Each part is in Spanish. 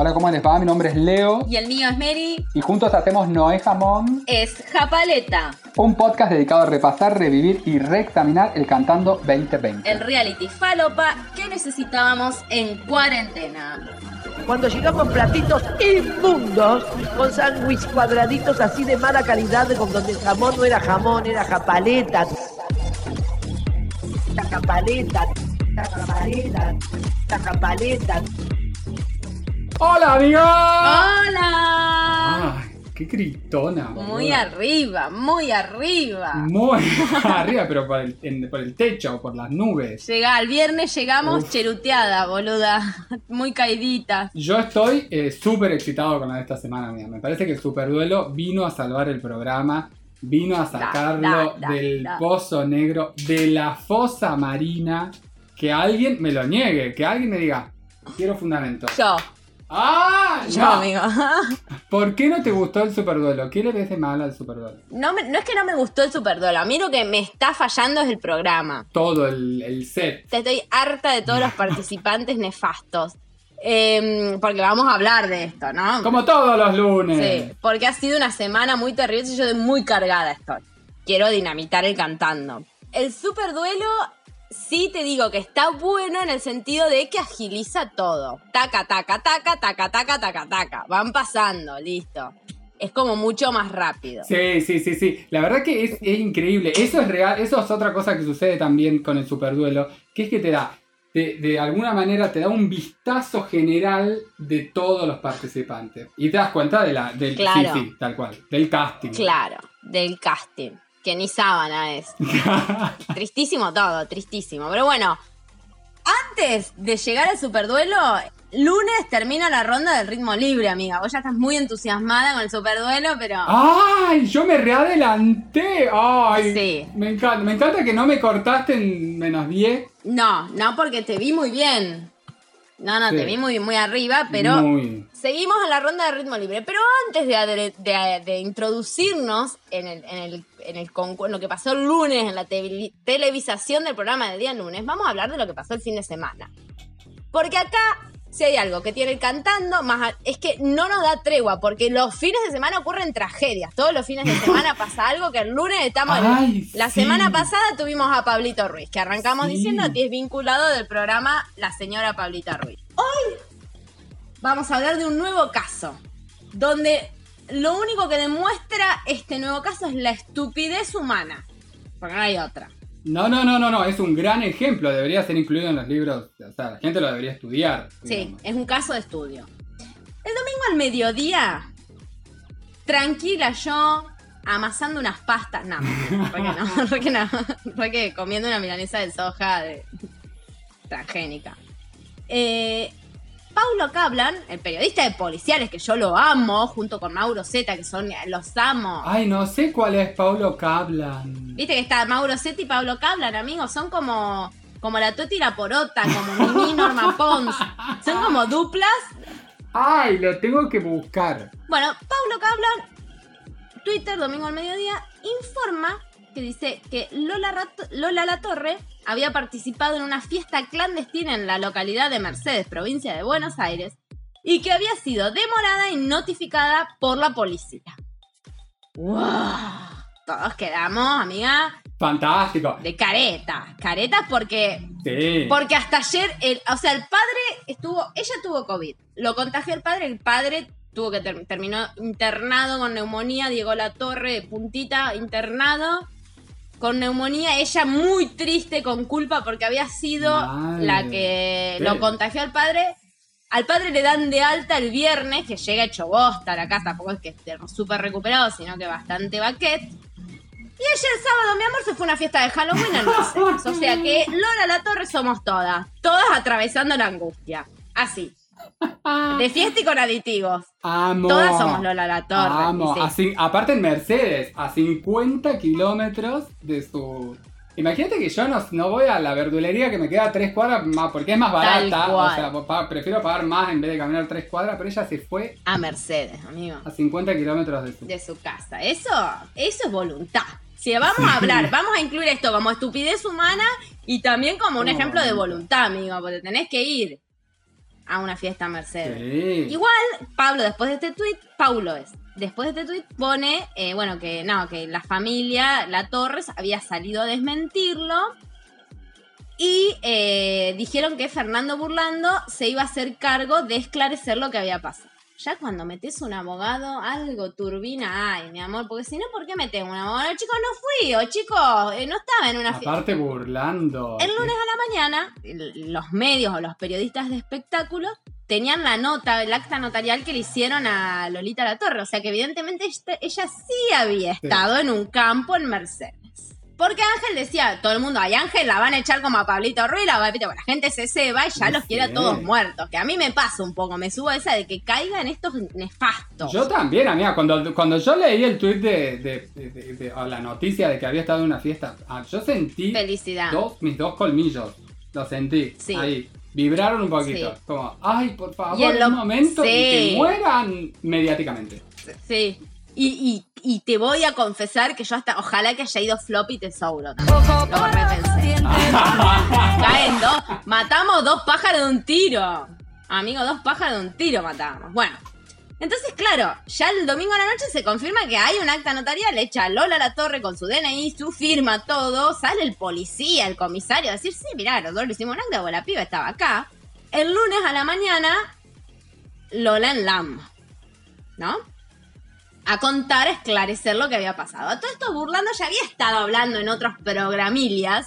Hola, ¿cómo les va? Mi nombre es Leo Y el mío es Mary. y juntos hacemos Noé Jamón, Es Japaleta, un podcast dedicado a repasar, revivir y reexaminar el Cantando 2020. el reality falopa que necesitábamos en cuarentena. Cuando llegamos platitos inmundos, con sándwich cuadraditos así de mala calidad, con donde el jamón no era jamón, era japaleta. La japaleta, la japaleta, la japaleta. ¡Hola, amigos! ¡Hola! Ay, qué gritona. Muy boluda. arriba, muy arriba. Muy arriba, pero por el, en- por el techo, por las nubes. Llega, el viernes llegamos Uf. cheruteada, boluda. Muy caidita. Yo estoy eh, súper excitado con la de esta semana, mía. Me parece que el Superduelo vino a salvar el programa, vino a sacarlo da, da, del pozo negro, de la fosa marina. Que alguien me lo niegue, que alguien me diga, quiero fundamento. Yo, ¡Ah! no! amigo. ¿Por qué no te gustó el Superduelo? ¿Qué le ves de mal al Superduelo? No, me- no es que no me gustó el Superduelo. A mí lo que me está fallando es el programa. Todo el, el set. Estoy harta de todos los participantes nefastos. Em, porque vamos a hablar de esto, ¿no? Como todos los lunes. Sí, porque ha sido una semana muy terrible y yo de muy cargada estoy. Quiero dinamitar el cantando. El super duelo, sí te digo que está bueno en el sentido de que agiliza todo. Taca, taca, taca, taca, taca, taca, taca. Van pasando, listo. Es como mucho más rápido. Sí, sí, sí, sí. La verdad que es, es increíble. Eso es real. Eso es otra cosa que sucede también con el Superduelo. Que es que te da, de, de alguna manera, te da un vistazo general de todos los participantes. Y te das cuenta de la, del Claro. sí, sí, tal cual. Del casting. Claro, del casting. Que ni sábana es. Tristísimo todo, tristísimo. Pero bueno, antes de llegar al superduelo, lunes termina la ronda del ritmo libre, amiga. Vos ya estás muy entusiasmada con el superduelo, pero. ¡Ay! Yo me readelanté. ¡Ay! Sí. Me encanta. Me encanta que no me cortaste en menos 10. No, no, porque te vi muy bien. No, no, Sí. te vi muy, muy arriba, pero. Muy. Seguimos en la ronda de ritmo libre, pero antes de, de- de introducirnos en, el, en, el, en, el en lo que pasó el lunes, en la te- televisación del programa del día lunes, vamos a hablar de lo que pasó el fin de semana. Porque acá, si hay algo que tiene el cantando, más es que no nos da tregua, porque los fines de semana ocurren tragedias. Todos los fines de semana pasa algo que el lunes estamos... Ay, la sí. semana pasada tuvimos a Pablito Ruiz, que arrancamos Sí. diciendo que es vinculado del programa La Señora Pablita Ruiz. Hoy vamos a hablar de un nuevo caso, donde lo único que demuestra este nuevo caso es la estupidez humana, porque no hay otra. No, no, no, no, no. Es un gran ejemplo. Debería ser incluido en los libros. O sea, la gente lo debería estudiar. Sí, es un caso de estudio. El domingo al mediodía, tranquila yo, amasando unas pastas. No, re que no, re que no. Re que comiendo una milanesa de soja de... transgénica. Eh, Paulo Cablan, el periodista de policiales, que yo lo amo, junto con Mauro Zeta, que son los amo. Ay, no sé cuál es Paulo Cablan. Viste que está Mauro Zeta y Pablo Cablan, amigos, son como, como la Toti y la Porota, como Mimi Norma Pons. Son como duplas Ay, lo tengo que buscar. Bueno, Paulo Cablan, Twitter, domingo al mediodía, informa que dice que Lola La Torre había participado en una fiesta clandestina en la localidad de Mercedes, provincia de Buenos Aires, y que había sido demorada y notificada por la policía. ¡Wow! Todos quedamos, amiga, Fantástico. de caretas. Caretas porque Sí. porque hasta ayer, el, o sea, el padre estuvo, ella tuvo COVID, lo contagió el padre, el padre tuvo que ter- terminó internado con neumonía, Diego La Torre de puntita internado con neumonía, ella muy triste con culpa porque había sido Madre. la que Sí. lo contagió al padre. Al padre le dan de alta el viernes, que llega hecho bosta a la casa, tampoco es que esté súper recuperado, sino que bastante baquet. Y ella el sábado, mi amor, se fue a una fiesta de Halloween en Mercedes. O sea que Lola La Torre somos todas. Todas atravesando la angustia. Así. De fiesta y con aditivos. Amo. Todas somos Lola La Torre. Amo. sí. A cin- aparte en Mercedes, a 50 kilómetros de su... Imagínate que yo no, no voy a la verdulería que me queda a tres cuadras más, porque es más barata. O sea, pa- prefiero pagar más en vez de caminar tres cuadras, pero ella se fue A Mercedes, amigo. a 50 kilómetros de su... De su casa. Eso, eso es voluntad. Si vamos a hablar, vamos a incluir esto como estupidez humana y también como un Como ejemplo de voluntad. amigo. Porque tenés que ir a una fiesta Mercedes. Sí. Igual, Pablo, después de este tweet, Paulo es. Después de este tweet pone, eh, bueno, que no, que la familia, la Torres, había salido a desmentirlo. Y eh, dijeron que Fernando Burlando se iba a hacer cargo de esclarecer lo que había pasado. Ya cuando metes un abogado, algo turbina hay, mi amor. Porque si no, ¿por qué metes un abogado? Chicos, no fui, o chicos, eh, no estaba en una fiesta. Aparte burlando. El lunes a la mañana, los medios o los periodistas de espectáculos tenían la nota, el acta notarial que le hicieron a Lolita La Torre. O sea que evidentemente este- ella sí había estado en un campo en Mercedes. Porque Ángel decía, todo el mundo, ay Ángel, la van a echar como a Pablito Ruiz, la, va a- bueno, la gente se ceba y ya No los quiere a sé. todos muertos. Que a mí me pasa un poco, me subo a esa de que caigan estos nefastos. Yo también, amiga, cuando, cuando yo leí el tweet de, de- de- de- de- o la noticia de que había estado en una fiesta, ah, yo sentí Felicidad. dos, mis dos colmillos. Lo sentí. Sí. Ahí. Vibraron un poquito. Sí. Como, ay, por favor, Y en lo- un momento y Sí. que mueran mediáticamente. Sí. Y, y, y te voy a confesar que yo hasta, ojalá que haya ido Floppy Tesouro. Lo repensé. Caen dos. Matamos dos pájaros de un tiro. Amigo, dos pájaros de un tiro matamos. Bueno. Entonces, claro, ya el domingo a la noche se confirma que hay un acta notarial hecha Lola La Torre con su DNI, su firma, todo. Sale el policía, el comisario a decir, sí, mirá, nosotros le hicimos un acta porque la piba estaba acá. El lunes a la mañana, Lola en LAM. ¿No? A contar, a esclarecer lo que había pasado. A todo esto Burlando ya había estado hablando en otros programillas.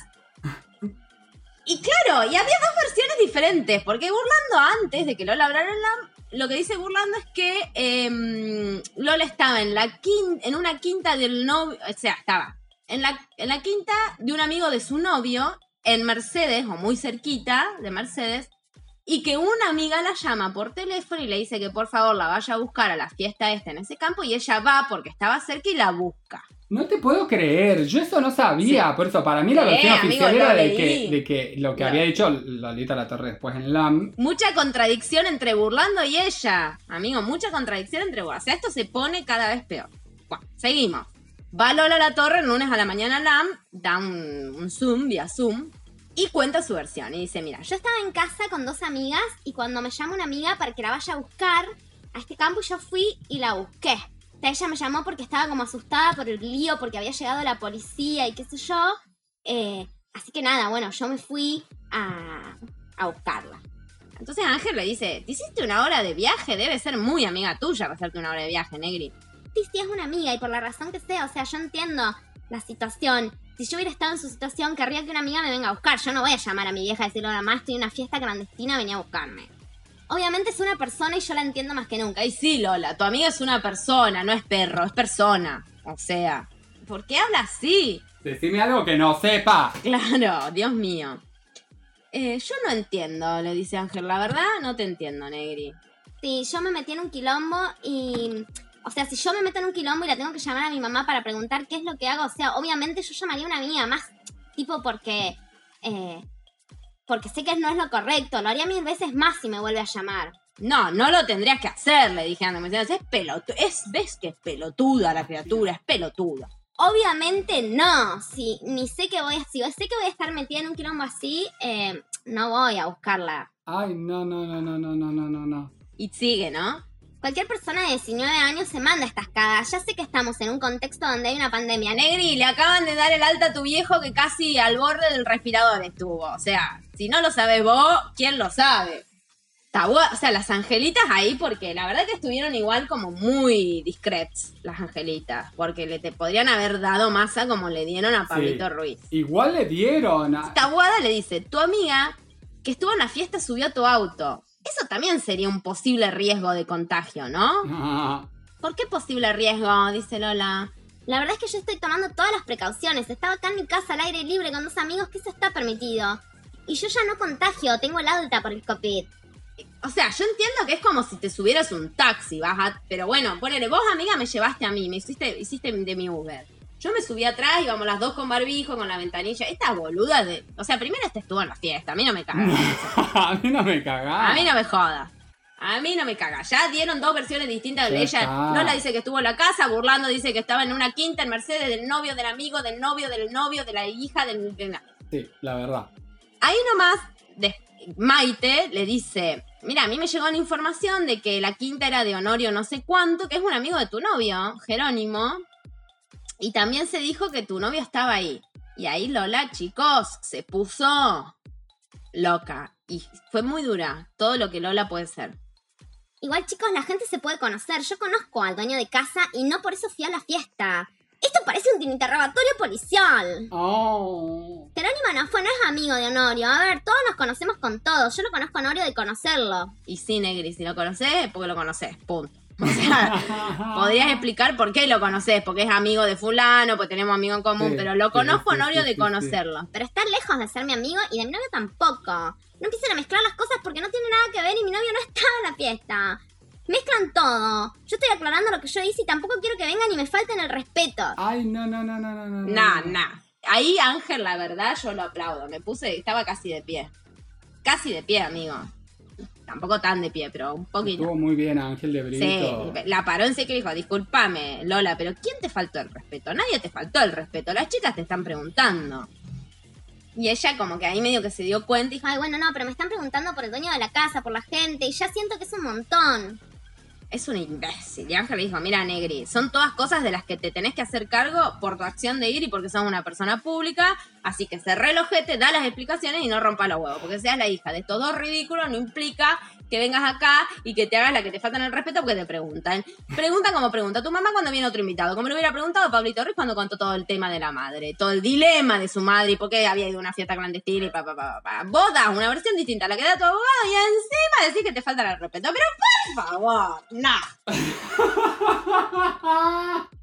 Y claro, y había dos versiones diferentes, porque Burlando antes de que Lola hablara la... Lo que dice Burlando es que em, Lola estaba en la quin- en una quinta del novio, o sea, estaba en la, en la quinta de un amigo de su novio, en Mercedes, o muy cerquita de Mercedes, y que una amiga la llama por teléfono y le dice que por favor la vaya a buscar a la fiesta esta en ese campo y ella va porque estaba cerca y la busca. No te puedo creer, yo eso no sabía, por eso para mí la Eh, versión amigo, oficial era de que, de que lo que había dicho Lolita La Torre después en LAM, Mucha contradicción entre Burlando y ella. Amigo, mucha contradicción entre Burlando. O sea, esto se pone cada vez peor. Bueno, seguimos. Va Lola a la torre el lunes a la mañana LAM, da un, un Zoom, vía Zoom, y cuenta su versión. Y dice, mira, Yo estaba en casa con dos amigas y cuando me llama una amiga para que la vaya a buscar a este campo, yo fui y la busqué. Ella me llamó porque estaba como asustada por el lío, porque había llegado la policía y qué sé yo. Eh, así que nada, bueno, yo me fui a, a buscarla. Entonces Ángel le dice, ¿te hiciste una hora de viaje? Debe ser muy amiga tuya para hacerte una hora de viaje, Negri. Sí, sí, es una amiga y por la razón que sea, o sea, yo entiendo la situación. Si yo hubiera estado en su situación, querría que una amiga me venga a buscar. Yo no voy a llamar a mi vieja y decirle, hola, mamá, estoy en una fiesta clandestina, venía a buscarme. Obviamente es una persona y yo la entiendo más que nunca. Ay, sí, Lola, tu amiga es una persona, no es perro, es persona. O sea, ¿por qué habla así? decime algo que no sepa. Claro, Dios mío. Eh, yo no entiendo, le dice Ángel. La verdad, no te entiendo, Negri. Sí, yo me metí en un quilombo y... O sea, si yo me meto en un quilombo y la tengo que llamar a mi mamá para preguntar qué es lo que hago, o sea, obviamente yo llamaría a una amiga más, tipo porque... eh, porque sé que no es lo correcto, lo haría mil veces más si me vuelve a llamar. No, no lo tendrías que hacer, le dije. Me decías, es pelotuda. Es, ves que es pelotuda la criatura, es pelotuda. Obviamente no, si ni sé que voy a, si sé que voy a estar metida en un quilombo así, eh, no voy a buscarla. Ay, no, no, no, no, no, no, no, no, no. Y sigue, ¿no? Cualquier persona de 19 años se manda estas cagas. Ya sé que estamos en un contexto donde hay una pandemia. Ne- Negri, le acaban de dar el alta a tu viejo que casi al borde del respirador estuvo. O sea, si no lo sabes vos, ¿quién lo sabe? O sea, las angelitas ahí, porque la verdad que estuvieron igual como muy discrets las angelitas. Porque le te podrían haber dado masa como le dieron a Pablito Sí. Ruiz. Igual le dieron. a- Tabuada le dice, tu amiga que estuvo en la fiesta subió a tu auto. Eso también sería un posible riesgo de contagio, ¿no? Ah, ¿Por qué posible riesgo? Dice Lola. La verdad es que yo estoy tomando todas las precauciones. Estaba acá en mi casa al aire libre con dos amigos, que eso está permitido. Y yo ya no contagio, tengo el alta por el COVID. O sea, yo entiendo que es como si te subieras un taxi, vas a- Pero bueno, ponele, vos amiga me llevaste a mí, me hiciste, hiciste de mi Uber. Yo me subí atrás, íbamos las dos con barbijo, con la ventanilla. Esta boluda de... O sea, primero este estuvo en la fiesta, a mí no me cagas. a mí no me cagás. A mí no me jodas. A mí no me caga. Ya dieron dos versiones distintas. Ya Ella. Lola dice que estuvo en la casa, Burlando dice que estaba en una quinta en Mercedes del novio, del amigo, del novio, del novio, de la hija, del... de Sí, la verdad. Ahí nomás, des- Maite le dice, mira, a mí me llegó la información de que la quinta era de Honorio no sé cuánto, que es un amigo de tu novio, Jerónimo. Y también se dijo que tu novio estaba ahí. Y ahí Lola, chicos, se puso loca. Y fue muy dura todo lo que Lola puede ser. Igual, chicos, la gente se puede conocer. Yo conozco al dueño de casa y no por eso fui a la fiesta. Esto parece un interrogatorio policial. Oh. Jerónimo no fue, no es amigo de Honorio. A ver, todos nos conocemos con todos. Yo lo conozco a Honorio de conocerlo. Y sí, Negri, si lo conoces, es porque lo conoces. Punto. O sea, podrías explicar por qué lo conoces, porque es amigo de fulano, porque tenemos amigos en común, Sí, pero lo conozco sí, sí, de conocerlo. Pero está lejos de ser mi amigo y de mi novio tampoco. No empiecen a mezclar las cosas porque no tiene nada que ver y mi novio no estaba en la fiesta. Mezclan todo. Yo estoy aclarando lo que yo hice y tampoco quiero que vengan y me falten el respeto. Ay, no, no, no, no, no, no. Nah, nah. Ahí Ángel, la verdad, yo lo aplaudo. Me puse, estaba casi de pie. Casi de pie, amigo. Tampoco tan de pie, pero un poquito. Estuvo muy bien Ángel de Sí, Brito. la paró en seco y dijo, discúlpame, Lola, pero ¿quién te faltó el respeto? Nadie te faltó el respeto, las chicas te están preguntando. Y ella como que ahí medio que se dio cuenta y dijo, Ay, bueno, no, pero me están preguntando por el dueño de la casa, por la gente, y ya siento que es un montón. Es un imbécil. Y Ángel le dijo, mira, Negri, son todas cosas de las que te tenés que hacer cargo por tu acción de ir y porque sos una persona pública, así que cerré el ojete, da las explicaciones y no rompa los huevos, porque seas la hija de estos dos ridículos no implica que vengas acá y que te hagas la que te faltan el respeto porque te preguntan. Preguntan como pregunta tu mamá cuando viene otro invitado, como le hubiera preguntado Pablito Ruiz cuando contó todo el tema de la madre, todo el dilema de su madre y por qué había ido a una fiesta clandestina y pa, pa, pa, pa. Vos das una versión distinta a la que da tu abogado y encima decís que te falta el respeto. Pero por favor, no.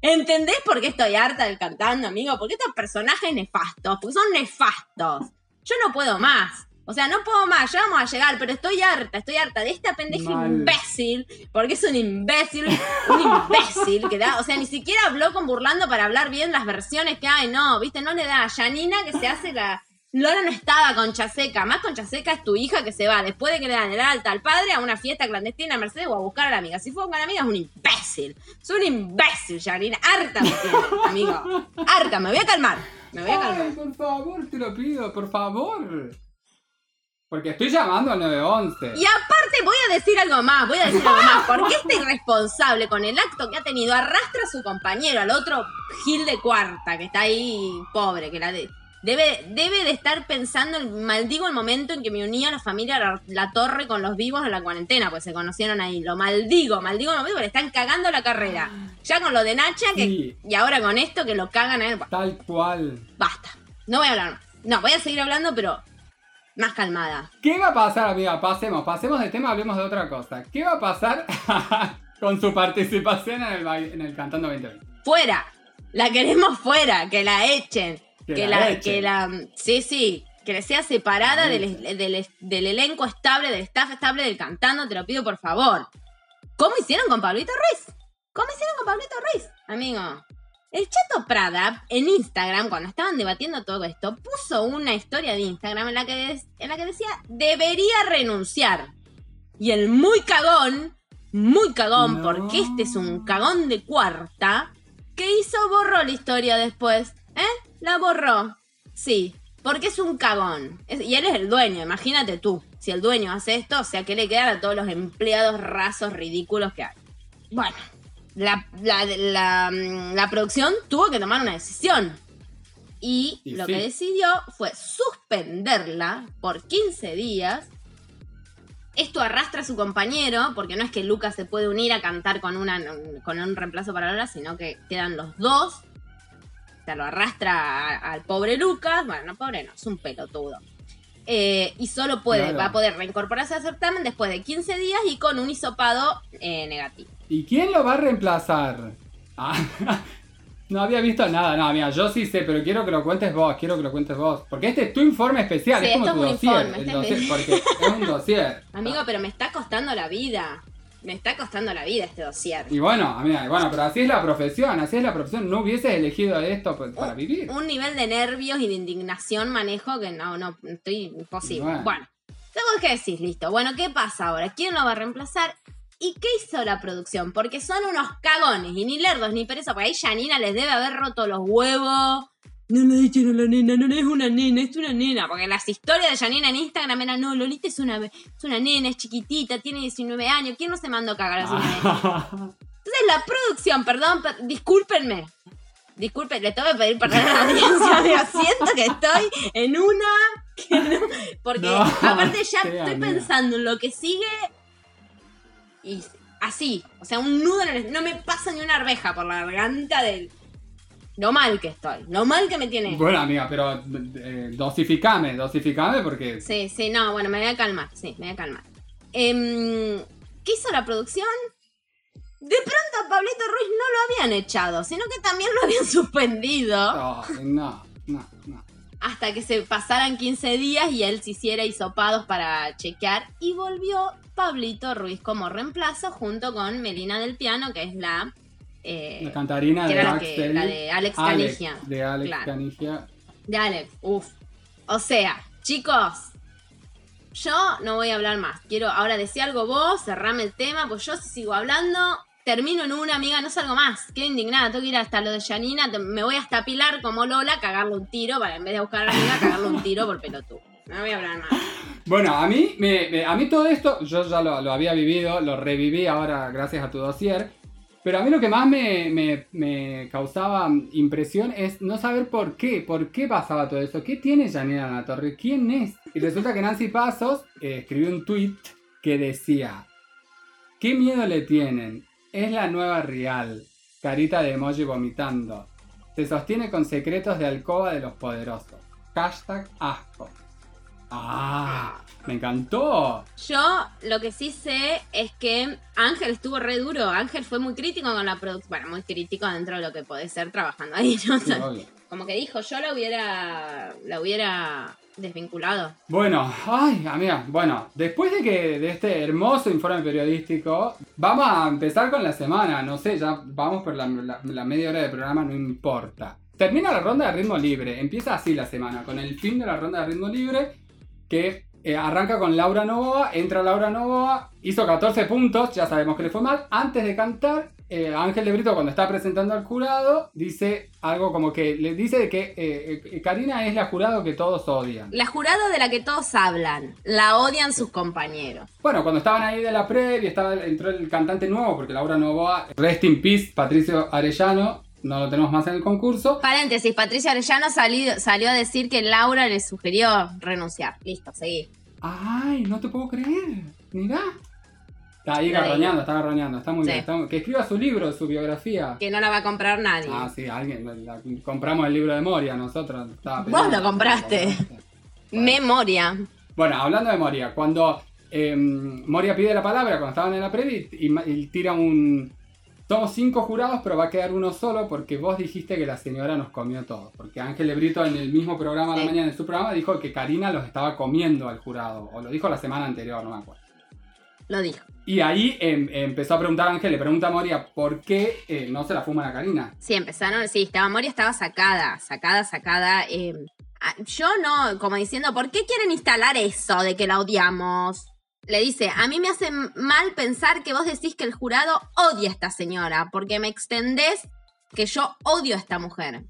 ¿Entendés por qué estoy harta del cantando, amigo? Porque estos personajes nefastos, porque son nefastos. Yo no puedo más. O sea, no puedo más, ya vamos a llegar, pero estoy harta, estoy harta de esta pendeja Mal. imbécil, porque es un imbécil, un imbécil que da, o sea, ni siquiera habló con Burlando para hablar bien las versiones que hay, no, viste, no le da. Yanina que se hace la... Lola no estaba con Chaseca, más con Chaseca es tu hija que se va después de que le dan el alta al padre a una fiesta clandestina en Mercedes o a buscar a la amiga. Si fue con la amiga es un imbécil, es un imbécil, Yanina, harta me tiene, amigo, harta, me voy a calmar, me voy a calmar. Ay, por favor, te lo pido, por favor. Porque estoy llamando al 911. Y aparte voy a decir algo más, voy a decir algo más, porque este irresponsable con el acto que ha tenido arrastra a su compañero, al otro Gil de Cuarta, que está ahí pobre, que la de- debe, debe de estar pensando, el, maldigo el momento en que me uní a la familia la, la torre con los vivos en la cuarentena, pues se conocieron ahí, lo maldigo, maldigo el momento, le están cagando la carrera. Ya con lo de Nacha, que, Sí. y ahora con esto que lo cagan a él, Tal cual. basta, no voy a hablar más. No, voy a seguir hablando, pero más calmada. ¿Qué va a pasar, amiga? Pasemos, pasemos de tema, hablemos de otra cosa. ¿Qué va a pasar con su participación en el, en el Cantando 2020? fuera. La queremos fuera, que la echen. Que Que, la la, echen. que la, sí, sí, que sea separada del, del, del elenco estable, del staff estable del cantando, te lo pido por favor. ¿Cómo hicieron con Pablito Ruiz? ¿Cómo hicieron con Pablito Ruiz, amigo? El Chato Prada en Instagram, cuando estaban debatiendo todo esto, puso una historia de Instagram en la que, en la que decía debería renunciar. Y el muy cagón, muy cagón, No. porque este es un cagón de cuarta, ¿qué hizo? Borró la historia después. ¿Eh? La borró. Sí, porque es un cagón. Es- y él es el dueño, imagínate tú. Si el dueño hace esto, o sea, ¿qué le quedan a todos los empleados rasos ridículos que hay? Bueno, la, la, la, mm, la producción tuvo que tomar una decisión. Y, Y lo sí. que decidió fue suspenderla por 15 días. Esto arrastra a su compañero, porque no es que Lucas se puede unir a cantar con, una, con un reemplazo para Lola, sino que quedan los dos. O sea, lo arrastra al pobre Lucas. Bueno, no pobre, no, es un pelotudo. Eh, y solo puede, Claro. va a poder reincorporarse al certamen después de 15 días y con un hisopado eh, negativo. ¿Y quién lo va a reemplazar? Ah, no había visto nada. No, mira, yo sí sé, pero quiero que lo cuentes vos, quiero que lo cuentes vos. Porque este es tu informe especial, Sí, es como esto tu es un dossier. informe, el dossier, porque es un dossier. Amigo, pero me está costando la vida. Me está costando la vida este dossier. Y bueno, amiga, y bueno, pero así es la profesión, así es la profesión. No hubieses elegido esto pues, para vivir. Un nivel de nervios y de indignación manejo que no, no, estoy imposible. Bueno. Bueno, tengo que decir, listo. Bueno, ¿qué pasa ahora? ¿Quién lo va a reemplazar? ¿Y qué hizo la producción? Porque son unos cagones, y ni lerdos ni pereza, porque ahí Janina les debe haber roto los huevos No le dijeron a la nena, no es una nena, es una nena. Porque las historias de Janina en Instagram eran, no, Lolita es una, es una nena, es chiquitita, tiene 19 años. ¿Quién no se mandó a cagar a su nena? Entonces la producción, perdón, per- discúlpenme. Disculpen, le tengo que pedir perdón a la audiencia. Mira, siento que estoy en una. que no- porque No, aparte ya estoy pensando en lo que sigue. Y así. O sea, un nudo en el. No me pasa ni una arveja por la garganta del. Lo mal que estoy. Lo mal que me tiene. Bueno, amiga, pero eh, dosificame, dosificame porque. Sí, sí, no, bueno, me voy a calmar, sí, me voy a calmar. Em, ¿Qué hizo la producción? De pronto a Pablito Ruiz no lo habían echado, sino que también lo habían suspendido Ay, no, no, no. Hasta que se pasaran 15 días y él se hiciera hisopados para chequear y volvió Pablito Ruiz como reemplazo junto con Melina del Piano, que es la... eh, La cantarina de la, que, la de Alex Alex, Canigia. De Alex Claro. Canigia. De Alex, uff. O sea, chicos, yo no voy a hablar más. Quiero ahora decir algo vos, cerrame el tema, pues yo si sigo hablando, termino en una, amiga, no salgo más. Qué indignada, tengo que ir hasta lo de Janina, me voy hasta Pilar como Lola, cagarle un tiro, en vez de buscar a la amiga, cagarle un tiro por pelotudo. No voy a hablar más. Bueno, a mí, a mí todo esto, yo ya lo, había vivido, lo reviví ahora gracias a tu dossier. Pero a mí lo que más me, me- me causaba impresión es no saber por qué, por qué pasaba todo eso. ¿Qué tiene Janina La Torre? ¿Quién es? Y resulta que Nancy Pasos eh, escribió un tweet que decía: ¿Qué miedo le tienen? Es la nueva real. Carita de emoji vomitando. Se sostiene con secretos de alcoba de los poderosos. Hashtag asco. ¡Ah! ¡Me encantó! Yo lo que sí sé es que Ángel estuvo re duro. Ángel fue muy crítico con la producción. Bueno, muy crítico dentro de lo que podés ser trabajando ahí. ¿no? Sí, como que dijo, yo la hubiera, la hubiera desvinculado. Bueno, ay, amiga, bueno, después de que de este hermoso informe periodístico, vamos a empezar con la semana, no sé, ya vamos por la, media hora de programa, no importa. Termina la ronda de ritmo libre, empieza así la semana, con el fin de la ronda de ritmo libre, que eh, arranca con Laura Novoa, entra Laura Novoa, hizo 14 puntos, ya sabemos que le fue mal, antes de cantar, eh, Ángel de Brito cuando está presentando al jurado, dice algo como que, le dice que eh, eh, Karina es la jurado que todos odian. La jurado de la que todos hablan, la odian sus compañeros. Bueno, cuando estaban ahí de la previa, estaba, entró el cantante nuevo, porque Laura Novoa, Rest in Peace, Patricio Arellano, no lo tenemos más en el concurso. Paréntesis, Patricia Arellano salió, salió a decir que Laura le sugirió renunciar. Listo, seguí. Ay, no te puedo creer. Mirá. Está ahí Lo garroñando, está garroñando, está muy Sí. bien. está- que escriba su libro, su biografía. Que no la va a comprar nadie. Ah, sí, alguien. la- la- compramos el libro de Moria, nosotros. Vos peleando. lo compraste. Memoria. Bueno, hablando de Moria, cuando eh, Moria pide la palabra, cuando estaban en la previa, y, tira un... Somos cinco jurados, pero va a quedar uno solo porque vos dijiste que la señora nos comió todo. Porque Ángel Brito en el mismo programa de Sí. la mañana, en su programa, dijo que Karina los estaba comiendo al jurado. O lo dijo la semana anterior, no me acuerdo. Lo dijo. Y ahí em, empezó a preguntar a Ángel, le pregunta a Moria por qué eh, no se la fuman a Karina. Sí, empezaron, sí, estaba Moria estaba sacada, sacada, sacada. eh, ah, yo no, como diciendo, ¿por qué quieren instalar eso de que la odiamos? Le dice, a mí me hace mal pensar que vos decís que el jurado odia a esta señora, porque me extendés que yo odio a esta mujer.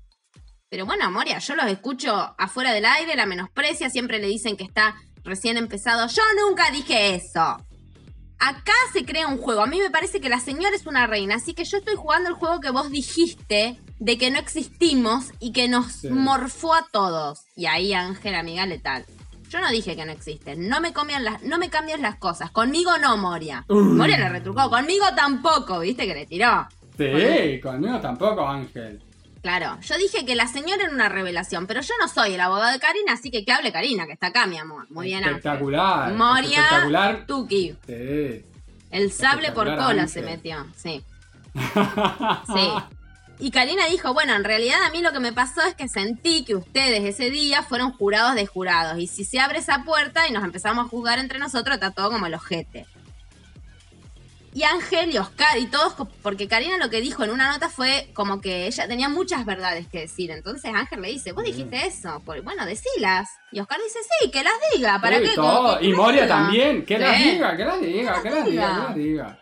Pero bueno, Moria, yo los escucho afuera del aire, la menosprecia, siempre le dicen que está recién empezado. Yo nunca dije eso. Acá se crea un juego. A mí me parece que la señora es una reina, así que yo estoy jugando el juego que vos dijiste de que no existimos y que nos Sí. morfó a todos. Y ahí Ángel, amiga letal. Yo no dije que no existen. No me cambian las, no me cambies las cosas. Conmigo no, Moria. Moria le retrucó. Conmigo tampoco, ¿viste? Que le tiró. Sí, conmigo tampoco, Ángel. Claro, yo dije que la señora era una revelación, pero yo no soy el abogado de Karina, así que que hable Karina, que está acá, mi amor. Muy bien. Espectacular. Moria, Espectacular. Tuki. Sí. El sable por cola se metió, sí. Sí. Y Karina dijo, bueno, en realidad a mí lo que me pasó es que sentí que ustedes ese día fueron jurados de jurados. Y si se abre esa puerta y nos empezamos a juzgar entre nosotros, está todo como el ojete. Y Ángel y Oscar y todos, porque Karina lo que dijo en una nota fue como que ella tenía muchas verdades que decir. Entonces Ángel le dice, vos dijiste eso. Pues, bueno, decilas. Y Oscar dice, sí, que las diga. ¿Para Sí, qué? todo. Y Moria diga". también. Que las diga, que las diga, que las diga, diga. que las diga.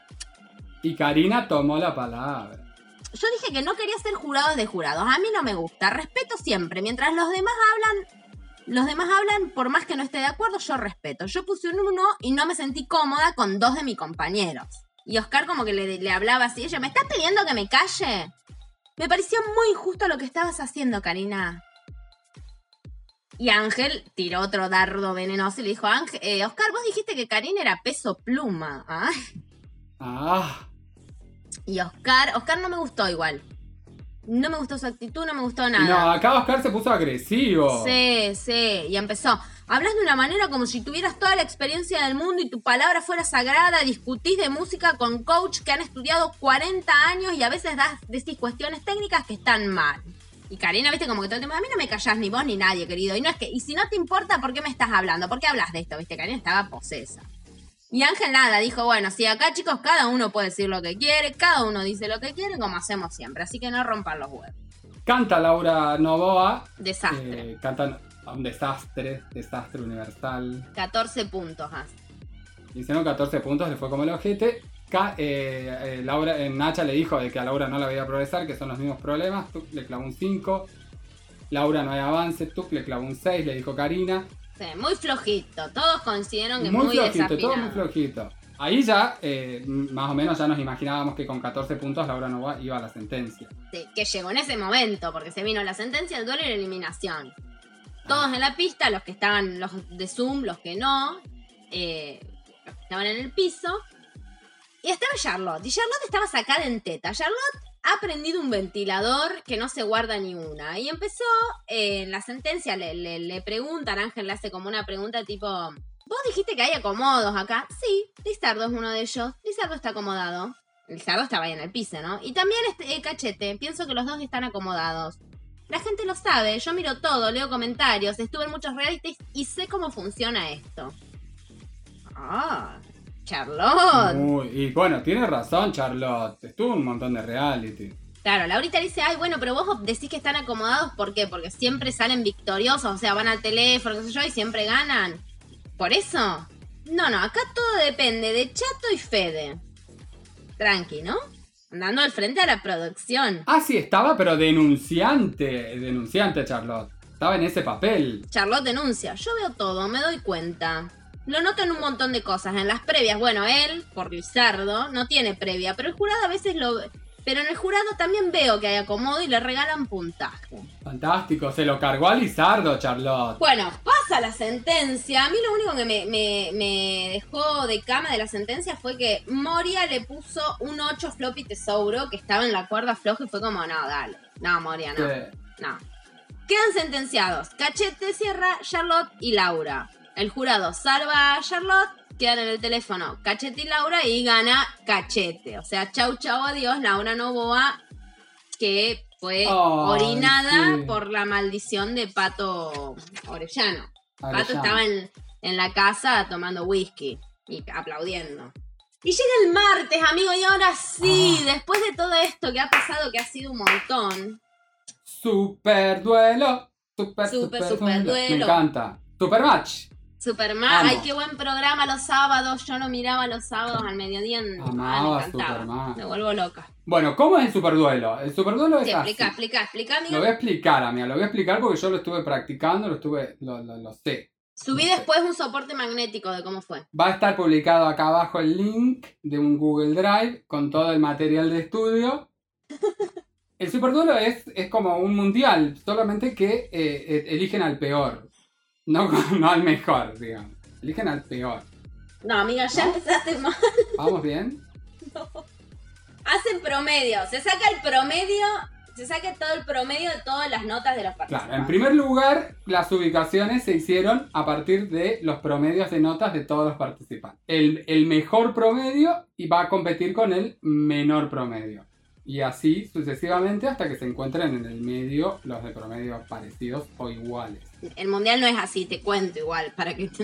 Y Karina tomó la palabra. yo dije que no quería ser jurados de jurados. A mí no me gusta. Respeto siempre. Mientras los demás hablan, los demás hablan, por más que no esté de acuerdo, yo respeto. Yo puse un uno y no me sentí cómoda con dos de mis compañeros. Y Oscar como que le, le hablaba así. Ella, ¿me estás pidiendo que me calle? Me pareció muy injusto lo que estabas haciendo, Karina. Y Ángel tiró otro dardo venenoso y le dijo, Ángel, eh, Oscar, vos dijiste que Karina era peso pluma. ¿ah?". Ah, Y Oscar, Oscar no me gustó igual. No me gustó su actitud, no me gustó nada. no, acá Oscar se puso agresivo. Sí, sí, y empezó. Hablas de una manera como si tuvieras toda la experiencia del mundo y tu palabra fuera sagrada, discutís de música con coach que han estudiado 40 años y a veces das, decís cuestiones técnicas que están mal. Y Karina, viste, como que todo el tiempo, a mí no me callás ni vos ni nadie, querido. Y no es que, y si no te importa, ¿por qué me estás hablando? ¿Por qué hablas de esto? Viste, Karina estaba posesa. Y Ángel nada, dijo, bueno, si acá chicos, cada uno puede decir lo que quiere, cada uno dice lo que quiere, como hacemos siempre. Así que no rompan los huevos. Canta Laura Novoa. Desastre. eh, canta un desastre, desastre universal. 14 puntos, Has. Hicieron 14 puntos, le fue como el ojete. Eh, eh, Laura, eh, Nacha le dijo de que a Laura no la veía progresar, que son los mismos problemas. Tuc le clavó un 5. Laura no hay avance. Tuc le clavó un 6, le dijo Karina. Sí, muy flojito. Todos coincidieron que Muy, muy, flojito, todo muy flojito. Ahí ya, más o menos, ya nos imaginábamos que con 14 puntos Laura Nova iba a la sentencia. Sí, que llegó en ese momento, porque se vino la sentencia, el duelo y la eliminación. Todos en la pista, los que estaban, los de Zoom, los que no, eh, los que estaban en el piso. Y estaba Charlotte. Y Charlotte estaba sacada en teta. Charlotte ha prendido un ventilador que no se guarda ni una. Y empezó, eh, en la sentencia le, le, preguntan, Ángel le hace como una pregunta tipo, ¿vos dijiste que hay acomodos acá? Sí, Lizardo es uno de ellos. Lizardo está acomodado. Lizardo estaba ahí en el piso, ¿no? Y también este, eh, Cachete, pienso que los dos están acomodados. La gente lo sabe, yo miro todo, leo comentarios, estuve en muchos realities y sé cómo funciona esto. Ah, Charlotte. Y bueno, tiene razón Charlotte. Estuvo en un montón de reality. Claro, Laurita dice, ay, bueno, pero vos decís que están acomodados, ¿por qué? Porque siempre salen victoriosos, o sea, van al teléfono, qué sé yo, y siempre ganan. ¿Por eso? No, no, acá todo depende de Chato y Fede. Tranqui, ¿no? Andando al frente a la producción. Ah, sí, estaba, pero denunciante. Denunciante Charlotte. Estaba en ese papel. Charlotte denuncia, yo veo todo, me doy cuenta. Lo noto en un montón de cosas, en las previas. Bueno, él, por Lizardo, no tiene previa, pero el jurado a veces lo... Pero en el jurado también veo que hay acomodo y le regalan puntaje. Fantástico, se lo cargó a Lizardo, Charlotte. Bueno, pasa la sentencia. A mí lo único que me, me- me dejó de cama de la sentencia fue que Moria le puso un 8 floppy tesouro que estaba en la cuerda floja y fue como, no, dale. No, Moria, no. No. Quedan sentenciados Cachete, Sierra, Charlotte y Laura. El jurado salva a Charlotte, quedan en el teléfono Cachete y Laura y gana Cachete. O sea, chau chau adiós, Laura Novoa, que fue orinada sí. por la maldición de Pato Orellano. Pato estaba en, en la casa tomando whisky y aplaudiendo. Y llega el martes, amigo, y ahora sí, Ah. después de todo esto que ha pasado, que ha sido un montón, Super duelo. Super, Super, super, super duelo. duelo. Me encanta. Super match. Superman, Amo. ay, qué buen programa los sábados. Yo no miraba los sábados al mediodía. en- Amaba Ay, me encantaba. Superman. Me vuelvo loca. Bueno, ¿cómo es el super duelo? El super duelo es Sí, así. explica, explica, explica, amiga. Lo voy a explicar, amiga. Lo voy a explicar porque yo lo estuve practicando, lo estuve, lo, lo- lo sé. Subí después un soporte magnético de cómo fue. Va a estar publicado acá abajo el link de un Google Drive con todo el material de estudio. El superduelo es, es como un mundial, solamente que eh, eh, eligen al peor, no, no al mejor, digamos. Eligen al peor. No, amiga, ya ¿No? empezaste mal. ¿Vamos bien? Hacen promedio. Se saca el promedio. Se saca todo el promedio de todas las notas de los participantes. Claro, en primer lugar, las ubicaciones se hicieron a partir de los promedios de notas de todos los participantes. El, el mejor promedio y va a competir con el menor promedio. Y así sucesivamente hasta que se encuentren en el medio los de promedio parecidos o iguales. El mundial no es así, te cuento igual, para que.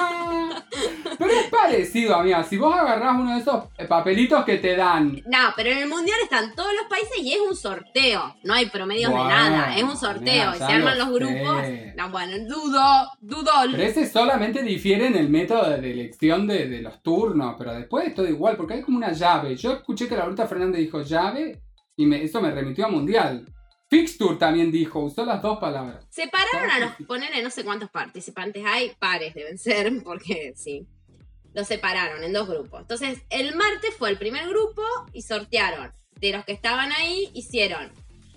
Pero es parecido, amiga. Si vos agarrás uno de esos eh, papelitos que te dan. No, pero en el mundial están todos los países y es un sorteo. No hay promedios de nada. Es un sorteo. mira, y se arman lo los grupos. sé. No, bueno, dudo, dudo. Pero ese solamente difiere en el método de elección de, de los turnos. Pero después es todo igual, porque hay como una llave. Yo escuché que la Laurita Fernández dijo llave y me- eso me remitió a mundial. Fixture también dijo, usó las dos palabras. Separaron a los, ponele no sé cuántos participantes hay, pares deben ser, porque sí. Los separaron en dos grupos. Entonces, el martes fue el primer grupo y sortearon. De los que estaban ahí, hicieron